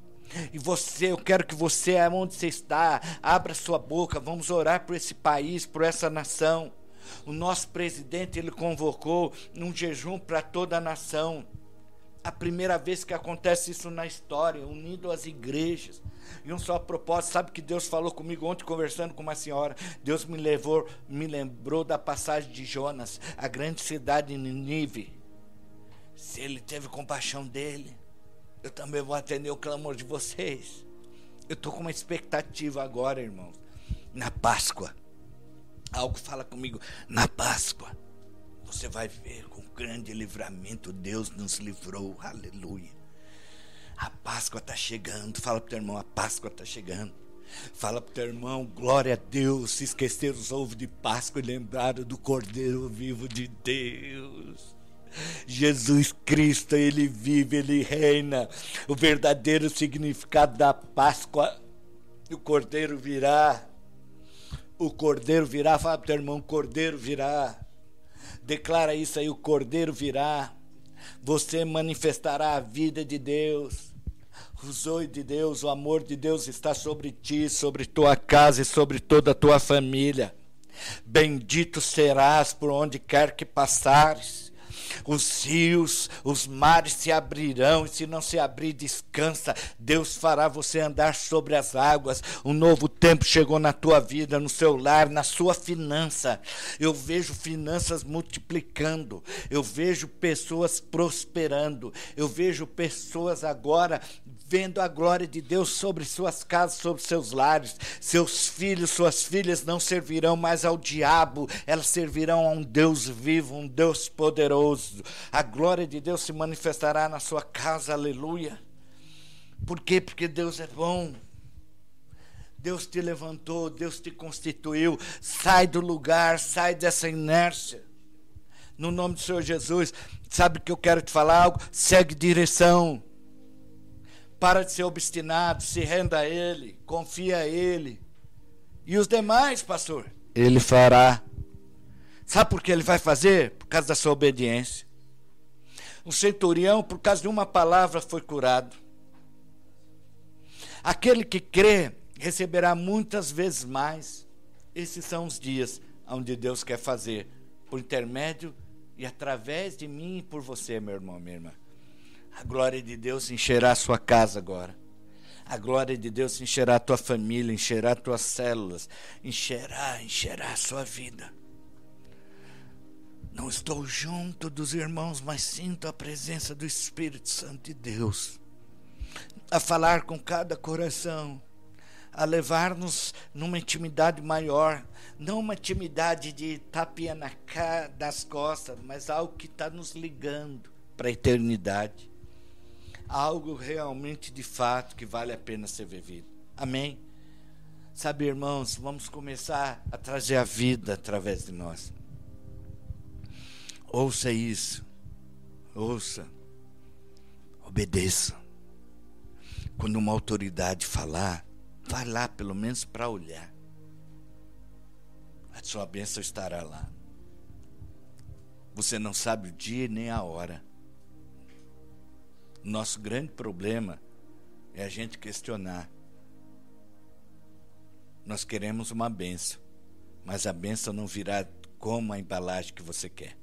E você, eu quero que você, onde você está, abra sua boca, vamos orar por esse país, por essa nação. O nosso presidente, ele convocou um jejum para toda a nação. A primeira vez que acontece isso na história, unindo as igrejas. E um só propósito, sabe que Deus falou comigo ontem conversando com uma senhora. Deus me levou, me lembrou da passagem de Jonas, a grande cidade de Nínive. Se ele teve compaixão dele, eu também vou atender o clamor de vocês. Eu estou com uma expectativa agora, irmãos. Na Páscoa. Algo fala comigo. Na Páscoa. Você vai ver com grande livramento Deus nos livrou. Aleluia. A Páscoa está chegando. Fala para o teu irmão, a Páscoa está chegando. Fala para o teu irmão, glória a Deus. Se esqueceram os ovos de Páscoa e lembraram do Cordeiro vivo de Deus. Jesus Cristo, ele vive, ele reina. O verdadeiro significado da Páscoa, o Cordeiro virá. O Cordeiro virá, fala para teu irmão, o Cordeiro virá. Declara isso aí, o Cordeiro virá. Você manifestará a vida de Deus. O zoe de Deus, o amor de Deus está sobre ti, sobre tua casa e sobre toda a tua família. Bendito serás por onde quer que passares os rios, os mares se abrirão, e se não se abrir, descansa. Deus fará você andar sobre as águas. Um novo tempo chegou na tua vida, no seu lar, na sua finança. Eu vejo finanças multiplicando, eu vejo pessoas prosperando, eu vejo pessoas agora vendo a glória de Deus sobre suas casas, sobre seus lares. Seus filhos, suas filhas não servirão mais ao diabo, elas servirão a um Deus vivo, um Deus poderoso. A glória de Deus se manifestará na sua casa, aleluia. Por quê? Porque Deus é bom. Deus te levantou, Deus te constituiu. Sai do lugar, sai dessa inércia. No nome do Senhor Jesus, sabe que eu quero te falar algo? Segue direção. Para de ser obstinado, se renda a Ele, confia a Ele. E os demais, pastor? Ele fará. Sabe por que ele vai fazer? Por causa da sua obediência. Um centurião, por causa de uma palavra, foi curado. Aquele que crê receberá muitas vezes mais. Esses são os dias onde Deus quer fazer, por intermédio e através de mim e por você, meu irmão, minha irmã. A glória de Deus encherá a sua casa agora. A glória de Deus encherá a tua família, encherá as tuas células, encherá, encherá a sua vida. Não estou junto dos irmãos, mas sinto a presença do Espírito Santo de Deus a falar com cada coração, a levar-nos numa intimidade maior, não uma intimidade de tapinha na das costas, mas algo que está nos ligando para a eternidade algo realmente de fato que vale a pena ser vivido. Amém? Sabe, irmãos, vamos começar a trazer a vida através de nós. Ouça isso. Ouça. Obedeça. Quando uma autoridade falar, vai lá pelo menos para olhar. A sua bênção estará lá. Você não sabe o dia nem a hora. Nosso grande problema é a gente questionar. Nós queremos uma benção, mas a benção não virá como a embalagem que você quer.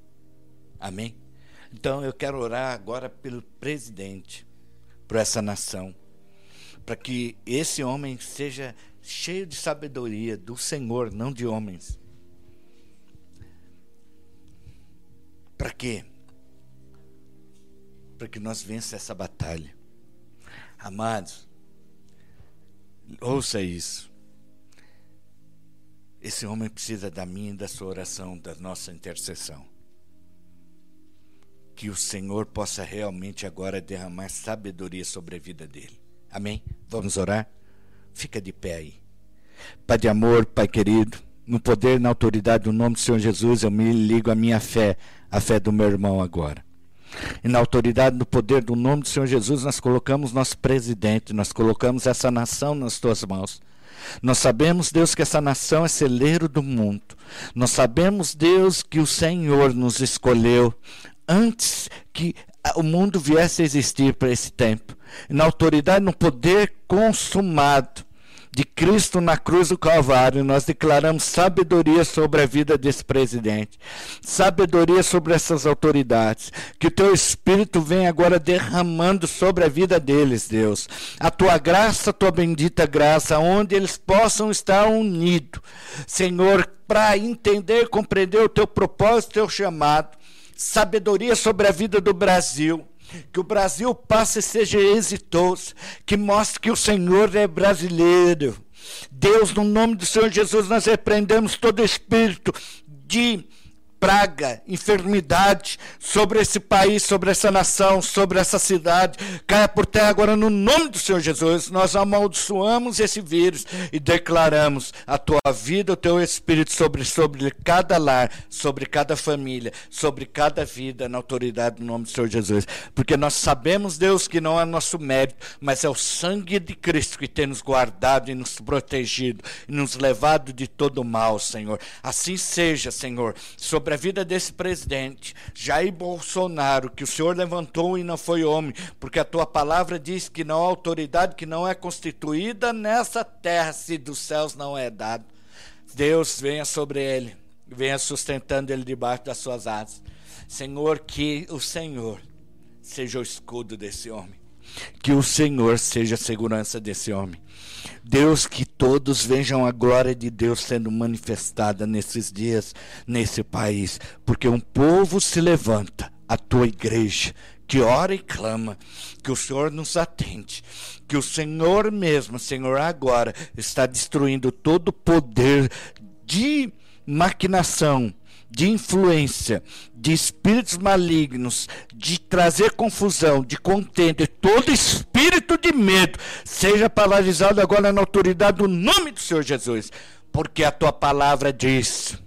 Amém? Então eu quero orar agora pelo presidente, por essa nação, para que esse homem seja cheio de sabedoria do Senhor, não de homens. Para quê? Para que nós vença essa batalha. Amados, ouça isso. Esse homem precisa da minha e da sua oração, da nossa intercessão. Que o Senhor possa realmente agora derramar sabedoria sobre a vida dele. Amém? Vamos orar? Fica de pé aí. Pai de amor, Pai querido, no poder e na autoridade do nome do Senhor Jesus, eu me ligo à minha fé, a fé do meu irmão agora. E na autoridade, no poder do nome do Senhor Jesus, nós colocamos nosso presidente, nós colocamos essa nação nas tuas mãos. Nós sabemos, Deus, que essa nação é celeiro do mundo. Nós sabemos, Deus, que o Senhor nos escolheu antes que o mundo viesse a existir para esse tempo. Na autoridade, no poder consumado de Cristo na cruz do Calvário, nós declaramos sabedoria sobre a vida desse presidente, sabedoria sobre essas autoridades. Que o teu Espírito venha agora derramando sobre a vida deles, Deus. A tua graça, a tua bendita graça, onde eles possam estar unidos, Senhor, para entender, compreender o teu propósito, o teu chamado. Sabedoria sobre a vida do Brasil que o Brasil passe e seja exitoso, que mostre que o Senhor é brasileiro. Deus, no nome do Senhor Jesus, nós repreendemos todo espírito de praga, enfermidade sobre esse país, sobre essa nação, sobre essa cidade. Caia por terra agora no nome do Senhor Jesus. Nós amaldiçoamos esse vírus e declaramos a tua vida, o teu espírito sobre, sobre cada lar, sobre cada família, sobre cada vida, na autoridade do nome do Senhor Jesus. Porque nós sabemos, Deus, que não é nosso mérito, mas é o sangue de Cristo que tem nos guardado e nos protegido e nos levado de todo mal, Senhor. Assim seja, Senhor, sobre sobre a vida desse presidente, Jair Bolsonaro, que o Senhor levantou e não foi homem, porque a tua palavra diz que não há autoridade que não é constituída nessa terra, se dos céus não é dado. Deus venha sobre ele, venha sustentando ele debaixo das suas asas. Senhor, que o Senhor seja o escudo desse homem. Que o Senhor seja a segurança desse homem. Deus, que todos vejam a glória de Deus sendo manifestada nesses dias, nesse país, porque um povo se levanta, a tua igreja, que ora e clama, que o Senhor nos atende, que o Senhor mesmo, Senhor, agora está destruindo todo o poder de maquinação de influência, de espíritos malignos, de trazer confusão, de contenda, todo espírito de medo, seja paralisado agora na autoridade do nome do Senhor Jesus, porque a tua palavra diz: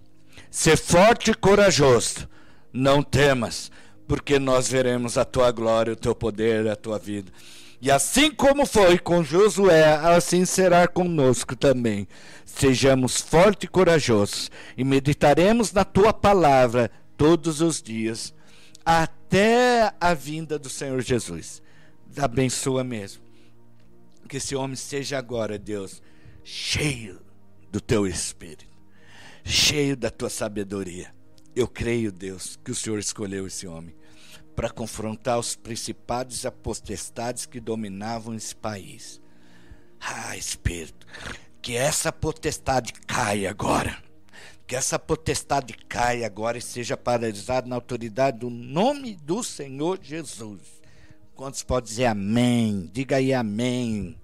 ser forte e corajoso, não temas, porque nós veremos a tua glória, o teu poder, a tua vida. E assim como foi com Josué, assim será conosco também. Sejamos fortes e corajosos e meditaremos na tua palavra todos os dias, até a vinda do Senhor Jesus. Abençoa mesmo. Que esse homem seja agora, Deus, cheio do teu espírito, cheio da tua sabedoria. Eu creio, Deus, que o Senhor escolheu esse homem para confrontar os principados e potestades que dominavam esse país. Ah, Espírito, que essa potestade caia agora. Que essa potestade caia agora e seja paralisada na autoridade do nome do Senhor Jesus. Quantos podem dizer amém? Diga aí amém.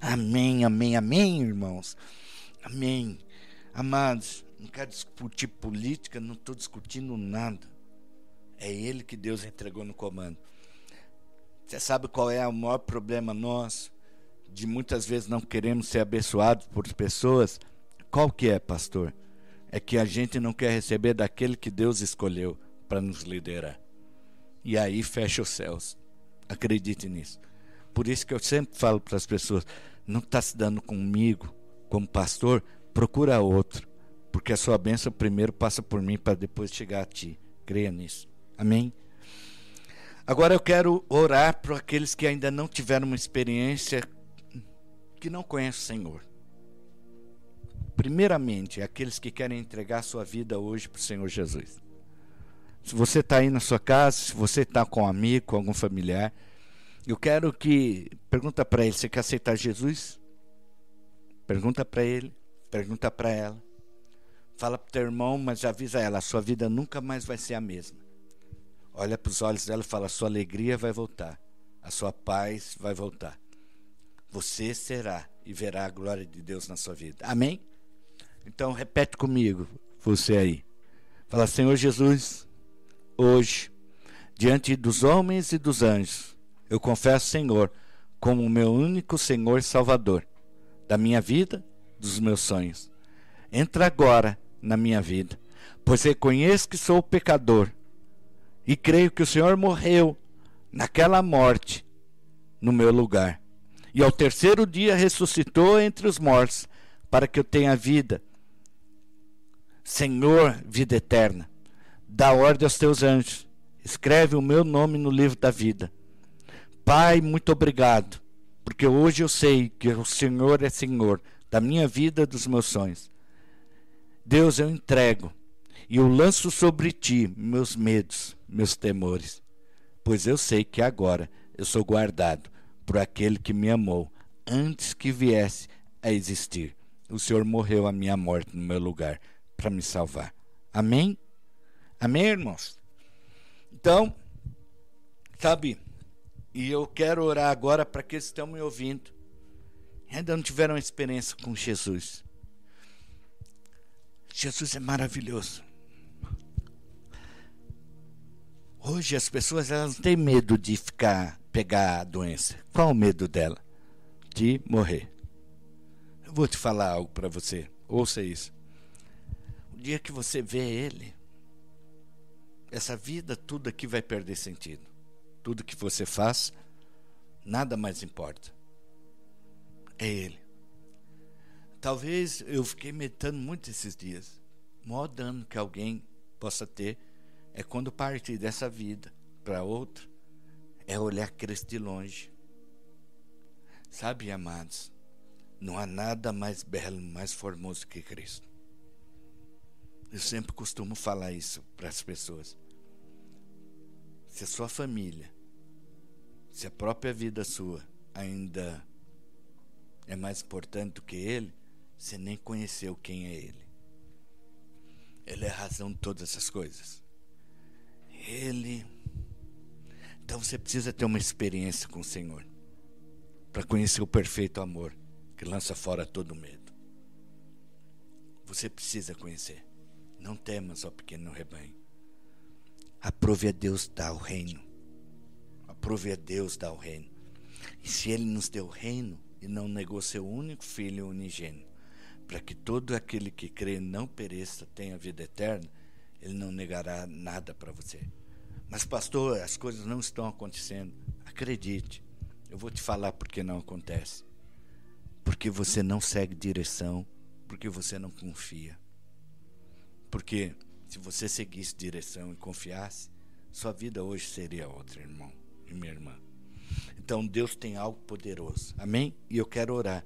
Amém, amém, amém, irmãos. Amém. Amados, não quero discutir política, não estou discutindo nada. É Ele que Deus entregou no comando. Você sabe qual é o maior problema nosso? De muitas vezes não queremos ser abençoados por pessoas? Qual que é, pastor? É que a gente não quer receber daquele que Deus escolheu para nos liderar. E aí fecha os céus. Acredite nisso. Por isso que eu sempre falo para as pessoas: não está se dando comigo como pastor, procura outro. Porque a sua bênção primeiro passa por mim para depois chegar a ti. Creia nisso. Amém? Agora eu quero orar para aqueles que ainda não tiveram uma experiência, que não conhecem o Senhor. Primeiramente, aqueles que querem entregar sua vida hoje para o Senhor Jesus. Se você está aí na sua casa, se você está com um amigo, com algum familiar, eu quero que pergunta para ele: você quer aceitar Jesus? Pergunta para ele, pergunta para ela. Fala para o teu irmão, mas avisa ela: a sua vida nunca mais vai ser a mesma olha para os olhos dela e fala: a sua alegria vai voltar, a sua paz vai voltar. Você será e verá a glória de Deus na sua vida. Amém? Então repete comigo, você aí. Fala, Senhor Jesus, hoje, diante dos homens e dos anjos, eu confesso, Senhor, como o meu único Senhor e Salvador da minha vida, dos meus sonhos. Entra agora na minha vida, pois reconheço que sou pecador e creio que o Senhor morreu naquela morte no meu lugar. E ao terceiro dia ressuscitou entre os mortos, para que eu tenha vida. Senhor, vida eterna, dá ordem aos teus anjos, escreve o meu nome no livro da vida. Pai, muito obrigado, porque hoje eu sei que o Senhor é Senhor da minha vida, dos meus sonhos. Deus, eu entrego e eu lanço sobre ti meus medos, meus temores, pois eu sei que agora eu sou guardado por aquele que me amou antes que viesse a existir. O Senhor morreu a minha morte no meu lugar para me salvar. Amém? Amém, irmãos? Então, sabe, e eu quero orar agora para aqueles que estão me ouvindo, ainda não tiveram experiência com Jesus. Jesus é maravilhoso. Hoje as pessoas elas não têm medo de ficar pegar a doença. Qual o medo dela? De morrer. Eu vou te falar algo para você. Ouça isso. O dia que você vê ele, essa vida tudo aqui vai perder sentido. Tudo que você faz, nada mais importa. É ele. Talvez eu fiquei meditando muito esses dias. O maior dano que alguém possa ter é quando parte dessa vida para outra, é olhar Cristo de longe. Sabe, amados, não há nada mais belo, mais formoso que Cristo. Eu sempre costumo falar isso para as pessoas. Se a sua família, se a própria vida sua ainda é mais importante do que Ele, você nem conheceu quem é Ele. Ele é a razão de todas essas coisas. Ele. Então você precisa ter uma experiência com o Senhor para conhecer o perfeito amor que lança fora todo medo. Você precisa conhecer. Não temas, ó pequeno rebanho. Aprove a Deus dar o reino. Aprove a Deus dar o reino. E se Ele nos deu o reino e não negou seu único filho unigênito, para que todo aquele que crê não pereça, tenha vida eterna, ele não negará nada para você. Mas, pastor, as coisas não estão acontecendo. Acredite, eu vou te falar porque não acontece. Porque você não segue direção, porque você não confia. Porque se você seguisse direção e confiasse, sua vida hoje seria outra, irmão e minha irmã. Então Deus tem algo poderoso. Amém? E eu quero orar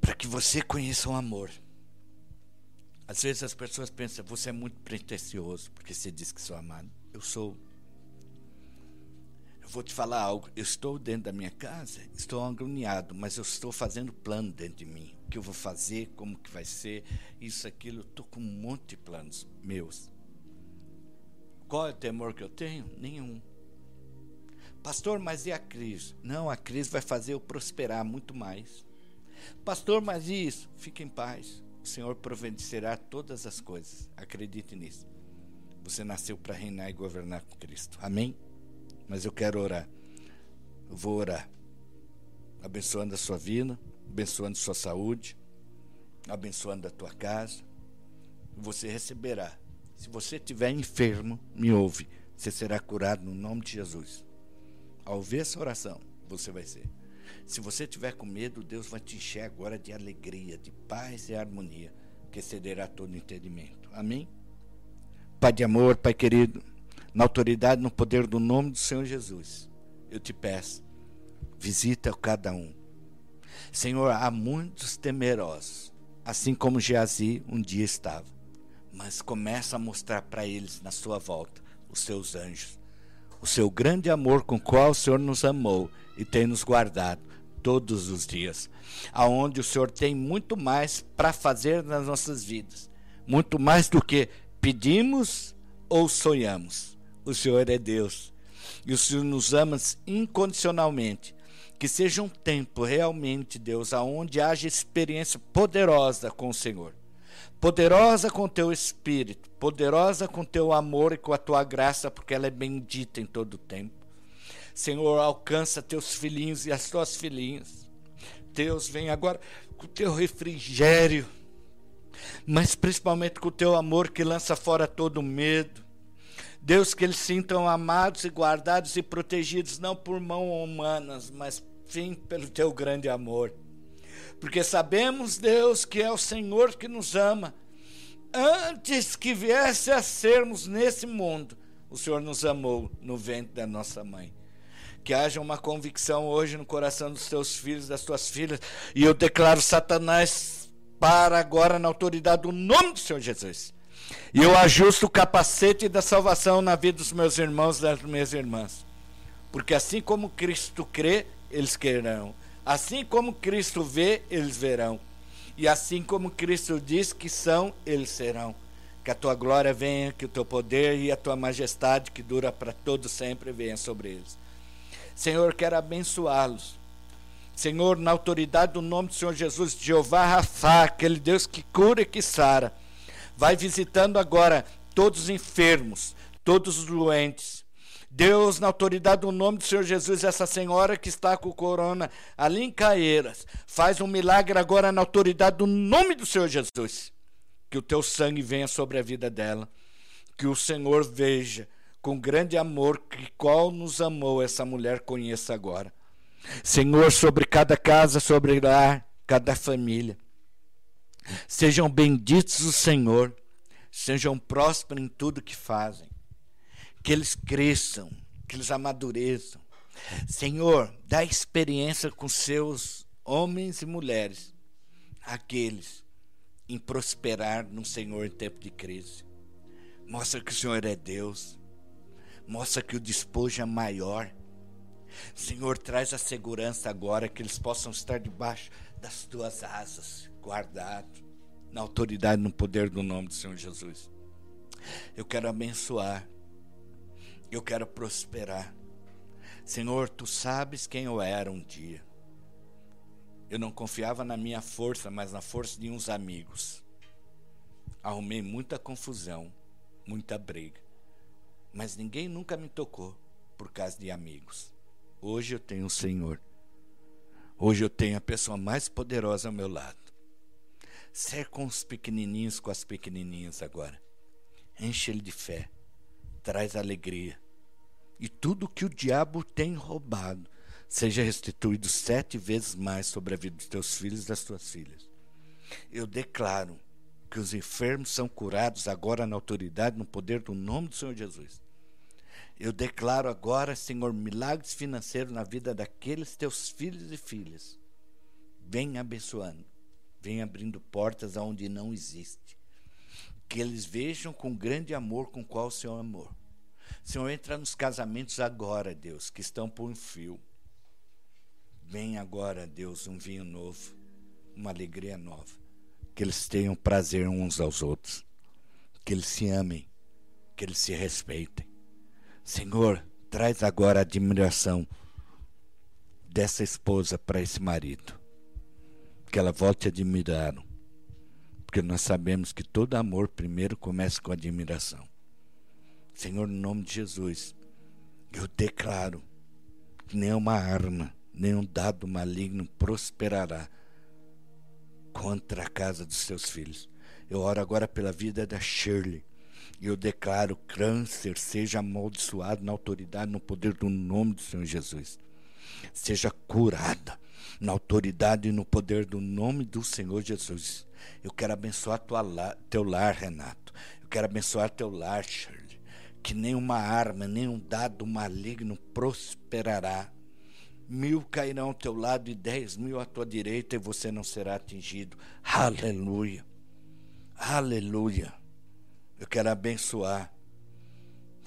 para que você conheça o amor. Às vezes as pessoas pensam, você é muito pretensioso porque você diz que sou amado. Eu sou. Eu vou te falar algo. Eu estou dentro da minha casa, estou agoniado, mas eu estou fazendo plano dentro de mim. O que eu vou fazer, como que vai ser, isso, aquilo. Eu estou com um monte de planos meus. Qual é o temor que eu tenho? Nenhum. Pastor, mas e a crise? Não, a crise vai fazer eu prosperar muito mais. Pastor, mas isso? Fique em paz. O Senhor providenciará todas as coisas. Acredite nisso. Você nasceu para reinar e governar com Cristo. Amém? Mas eu quero orar. Eu vou orar. Abençoando a sua vida, abençoando a sua saúde, abençoando a tua casa. Você receberá. Se você estiver enfermo, me ouve. Você será curado no nome de Jesus. Ao ver essa oração, você vai ser. Se você tiver com medo, Deus vai te encher agora de alegria, de paz e harmonia, que excederá todo entendimento. Amém? Pai de amor, Pai querido, na autoridade, no poder do nome do Senhor Jesus, eu te peço, visita cada um. Senhor, há muitos temerosos, assim como Geazi um dia estava, mas começa a mostrar para eles na sua volta os seus anjos, o seu grande amor com o qual o Senhor nos amou e tem nos guardado todos os dias, aonde o Senhor tem muito mais para fazer nas nossas vidas, muito mais do que pedimos ou sonhamos. o Senhor é Deus. E o Senhor nos ama incondicionalmente. Que seja um tempo realmente, Deus, aonde haja experiência poderosa com o Senhor. Poderosa com teu espírito, poderosa com teu amor e com a tua graça, porque ela é bendita em todo o tempo. Senhor, alcança teus filhinhos e as tuas filhinhas. Deus, vem agora com o teu refrigério, mas principalmente com o teu amor que lança fora todo medo. Deus, que eles sintam amados e guardados e protegidos, não por mãos humanas, mas sim pelo teu grande amor. Porque sabemos, Deus, que é o Senhor que nos ama. Antes que viesse a sermos nesse mundo, o Senhor nos amou no ventre da nossa mãe. Que haja uma convicção hoje no coração dos teus filhos, das tuas filhas. E eu declaro Satanás para agora na autoridade do nome do Senhor Jesus. E eu ajusto o capacete da salvação na vida dos meus irmãos e das minhas irmãs. Porque assim como Cristo crê, eles querão. Assim como Cristo vê, eles verão. E assim como Cristo diz que são, eles serão. Que a tua glória venha, que o teu poder e a tua majestade, que dura para todo sempre, venha sobre eles. Senhor, quero abençoá-los. Senhor, na autoridade do nome do Senhor Jesus, Jeová Rafa, aquele Deus que cura e que sara, vai visitando agora todos os enfermos, todos os doentes. Deus, na autoridade do nome do Senhor Jesus, essa senhora que está com corona ali em Caeiras, faz um milagre agora na autoridade do nome do Senhor Jesus. Que o teu sangue venha sobre a vida dela. Que o Senhor veja com grande amor que qual nos amou essa mulher conheça agora. Senhor, sobre cada casa, sobre cada família. Sejam benditos o Senhor, sejam prósperos em tudo que fazem. Que eles cresçam, que eles amadureçam. Senhor, dá experiência com seus homens e mulheres, aqueles em prosperar no Senhor em tempo de crise. Mostra que o Senhor é Deus Mostra que o despojo é maior. Senhor, traz a segurança agora que eles possam estar debaixo das tuas asas, guardados na autoridade no poder do nome do Senhor Jesus. Eu quero abençoar. Eu quero prosperar. Senhor, tu sabes quem eu era um dia. Eu não confiava na minha força, mas na força de uns amigos. Arrumei muita confusão, muita briga. Mas ninguém nunca me tocou por causa de amigos. Hoje eu tenho o Senhor. Hoje eu tenho a pessoa mais poderosa ao meu lado. Ser com os pequenininhos, com as pequenininhas agora. Enche ele de fé. Traz alegria. E tudo que o diabo tem roubado seja restituído sete vezes mais sobre a vida dos teus filhos e das tuas filhas. Eu declaro que os enfermos são curados agora na autoridade, no poder do nome do Senhor Jesus. Eu declaro agora, Senhor, milagres financeiros na vida daqueles teus filhos e filhas. Vem abençoando, vem abrindo portas aonde não existe. Que eles vejam com grande amor com qual o Senhor amor. Senhor, entra nos casamentos agora, Deus, que estão por um fio. Vem agora, Deus, um vinho novo, uma alegria nova que eles tenham prazer uns aos outros, que eles se amem, que eles se respeitem. Senhor, traz agora a admiração dessa esposa para esse marido, que ela volte a admirá-lo, porque nós sabemos que todo amor primeiro começa com admiração. Senhor, no nome de Jesus, eu declaro que nenhuma arma, nenhum dado maligno prosperará contra a casa dos seus filhos. Eu oro agora pela vida da Shirley. E eu declaro câncer seja amaldiçoado na autoridade, no poder do nome do Senhor Jesus. Seja curada na autoridade e no poder do nome do Senhor Jesus. Eu quero abençoar tua teu lar, Renato. Eu quero abençoar teu lar, Shirley. Que nenhuma arma, nenhum dado maligno prosperará mil cairão ao teu lado e dez mil à tua direita e você não será atingido. Aleluia. Aleluia. Eu quero abençoar.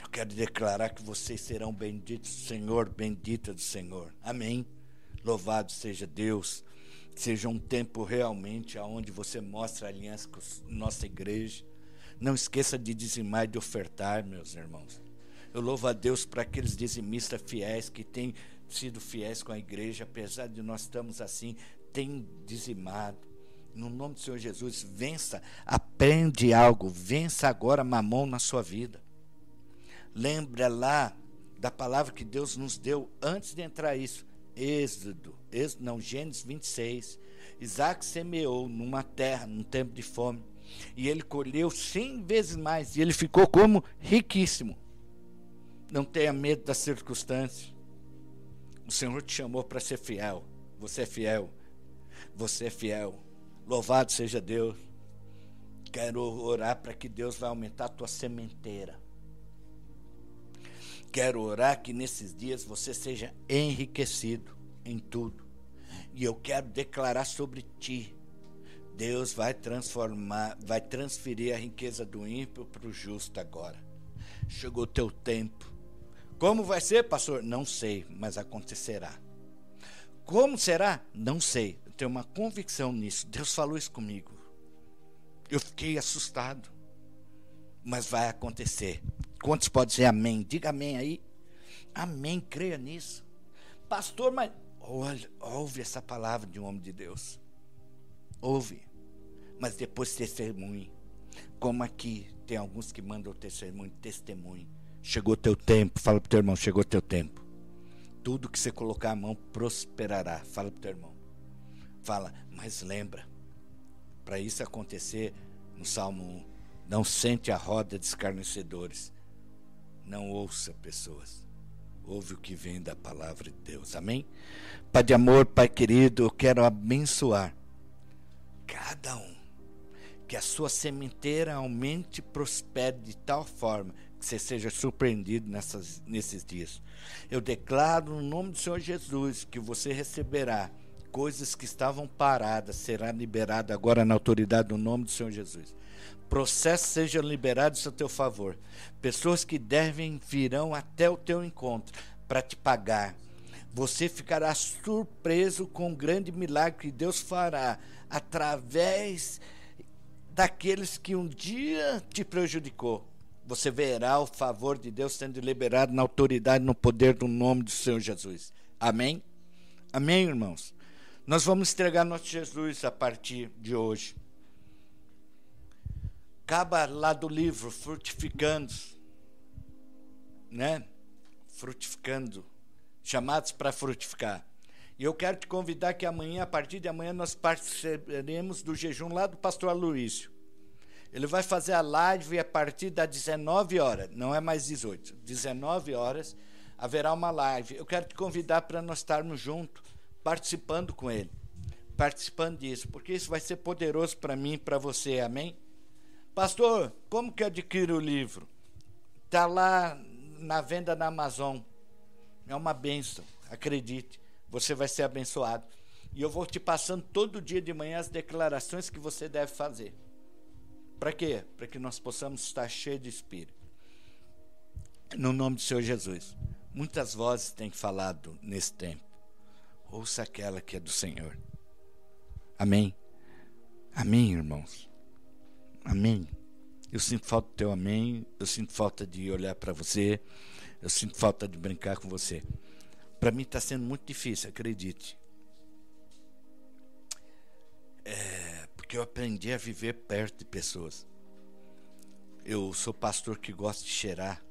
Eu quero declarar que vocês serão benditos do Senhor, bendita do Senhor. Amém. Louvado seja Deus. Seja um tempo realmente aonde você mostra a aliança com nossa igreja. Não esqueça de dizimar e de ofertar, meus irmãos. Eu louvo a Deus para aqueles dizimistas fiéis que têm sido fiéis com a igreja, apesar de nós estamos assim, têm dizimado. No nome do Senhor Jesus, vença, aprende algo, vença agora mamão na sua vida. Lembra lá da palavra que Deus nos deu antes de entrar isso. Êxodo, Êxodo não, Gênesis 26. Isaac semeou numa terra, num tempo de fome, e ele colheu cem vezes mais, e ele ficou como riquíssimo. Não tenha medo das circunstâncias. O Senhor te chamou para ser fiel. Você é fiel. Você é fiel. Louvado seja Deus. Quero orar para que Deus vai aumentar a tua sementeira. Quero orar que nesses dias você seja enriquecido em tudo. E eu quero declarar sobre ti. Deus vai transformar, vai transferir a riqueza do ímpio para o justo agora. Chegou o teu tempo. Como vai ser, pastor? Não sei, mas acontecerá. Como será? Não sei tenho uma convicção nisso. Deus falou isso comigo. Eu fiquei assustado. Mas vai acontecer. Quantos podem dizer amém? Diga amém aí. Amém, creia nisso. Pastor, mas olha, ouve essa palavra de um homem de Deus. Ouve. Mas depois testemunhe. Como aqui tem alguns que mandam testemunho, testemunhe. Chegou teu tempo, fala pro teu irmão, chegou teu tempo. Tudo que você colocar a mão prosperará. Fala pro teu irmão fala, mas lembra, para isso acontecer, no Salmo 1, não sente a roda de escarnecedores, não ouça pessoas, ouve o que vem da palavra de Deus, amém? Pai de amor, Pai querido, eu quero abençoar cada um, que a sua sementeira aumente e prospere de tal forma que você seja surpreendido nessas, nesses dias. Eu declaro no nome do Senhor Jesus que você receberá coisas que estavam paradas será liberado agora na autoridade do nome do Senhor Jesus. Processos sejam liberados a teu favor. Pessoas que devem virão até o teu encontro para te pagar. Você ficará surpreso com o grande milagre que Deus fará através daqueles que um dia te prejudicou. Você verá o favor de Deus sendo liberado na autoridade, no poder do nome do Senhor Jesus. Amém? Amém, irmãos? Nós vamos entregar nosso Jesus a partir de hoje. Acaba lá do livro, frutificando, né? Frutificando, chamados para frutificar. E eu quero te convidar que amanhã, a partir de amanhã, nós participaremos do jejum lá do pastor Aloísio. Ele vai fazer a live a partir das 19 horas, não é mais 18, 19 horas haverá uma live. Eu quero te convidar para nós estarmos juntos participando com ele, participando disso, porque isso vai ser poderoso para mim e para você, amém? Pastor, como que adquiro o livro? Está lá na venda na Amazon. É uma benção, acredite, você vai ser abençoado. E eu vou te passando todo dia de manhã as declarações que você deve fazer. Para quê? Para que nós possamos estar cheios de espírito. No nome do Senhor Jesus. Muitas vozes têm falado nesse tempo ouça aquela que é do Senhor. Amém. Amém, irmãos. Amém. Eu sinto falta do teu amém, eu sinto falta de olhar para você, eu sinto falta de brincar com você. Para mim está sendo muito difícil, acredite. É, porque eu aprendi a viver perto de pessoas. Eu sou pastor que gosta de cheirar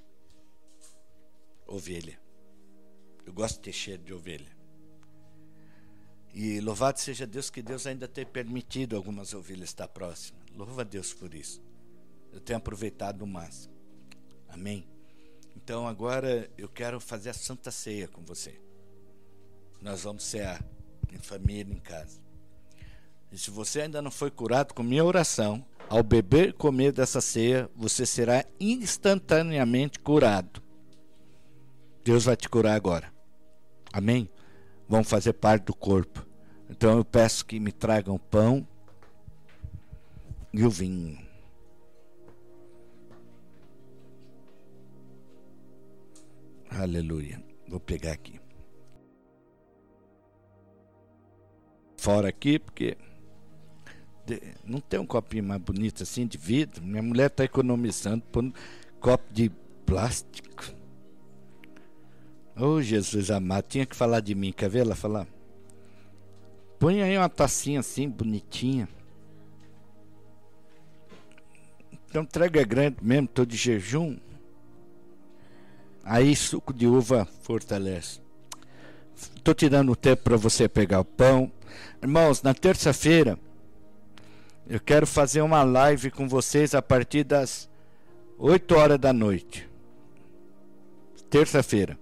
ovelha. Eu gosto de ter cheiro de ovelha. E louvado seja Deus que Deus ainda tem permitido algumas ovelhas estar próximas. Louva a Deus por isso. Eu tenho aproveitado o máximo. Amém? Então agora eu quero fazer a Santa Ceia com você. Nós vamos cear em família, em casa. E se você ainda não foi curado com minha oração, ao beber e comer dessa ceia, você será instantaneamente curado. Deus vai te curar agora. Amém? vão fazer parte do corpo. Então eu peço que me tragam pão e o vinho. Aleluia. Vou pegar aqui. Fora aqui, porque não tem um copinho mais bonito assim de vidro. Minha mulher está economizando por um copo de plástico. Ô oh, Jesus amado, tinha que falar de mim, quer ver ela falar? Põe aí uma tacinha assim, bonitinha. Então entrega é grande mesmo, tô de jejum. Aí suco de uva fortalece. Tô tirando o tempo para você pegar o pão. Irmãos, na terça-feira eu quero fazer uma live com vocês a partir das 8 horas da noite. Terça-feira.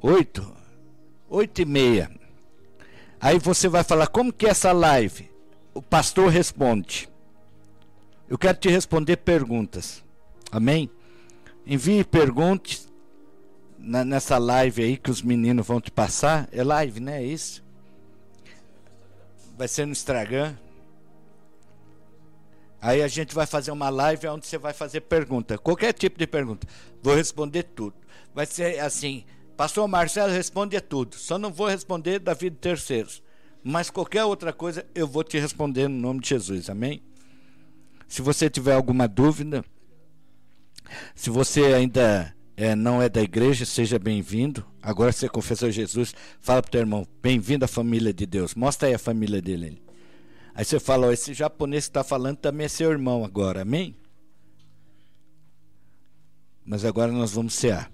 8, 8 e meia. Aí você vai falar, como que é essa live? O pastor responde. Eu quero te responder perguntas. Amém? Envie perguntas nessa live aí que os meninos vão te passar. É live, né? É isso? Vai ser no Instagram. Aí a gente vai fazer uma live onde você vai fazer pergunta, qualquer tipo de pergunta. Vou responder tudo. Vai ser assim, Pastor Marcelo responde tudo. Só não vou responder da vida de terceiros. Mas qualquer outra coisa eu vou te responder no nome de Jesus. Amém? Se você tiver alguma dúvida, se você ainda é, não é da igreja, seja bem-vindo. Agora você confessou Jesus, fala para o teu irmão, bem-vindo à família de Deus. Mostra aí a família dele. Aí você fala, oh, esse japonês que está falando também é seu irmão agora, amém? Mas agora nós vamos cear.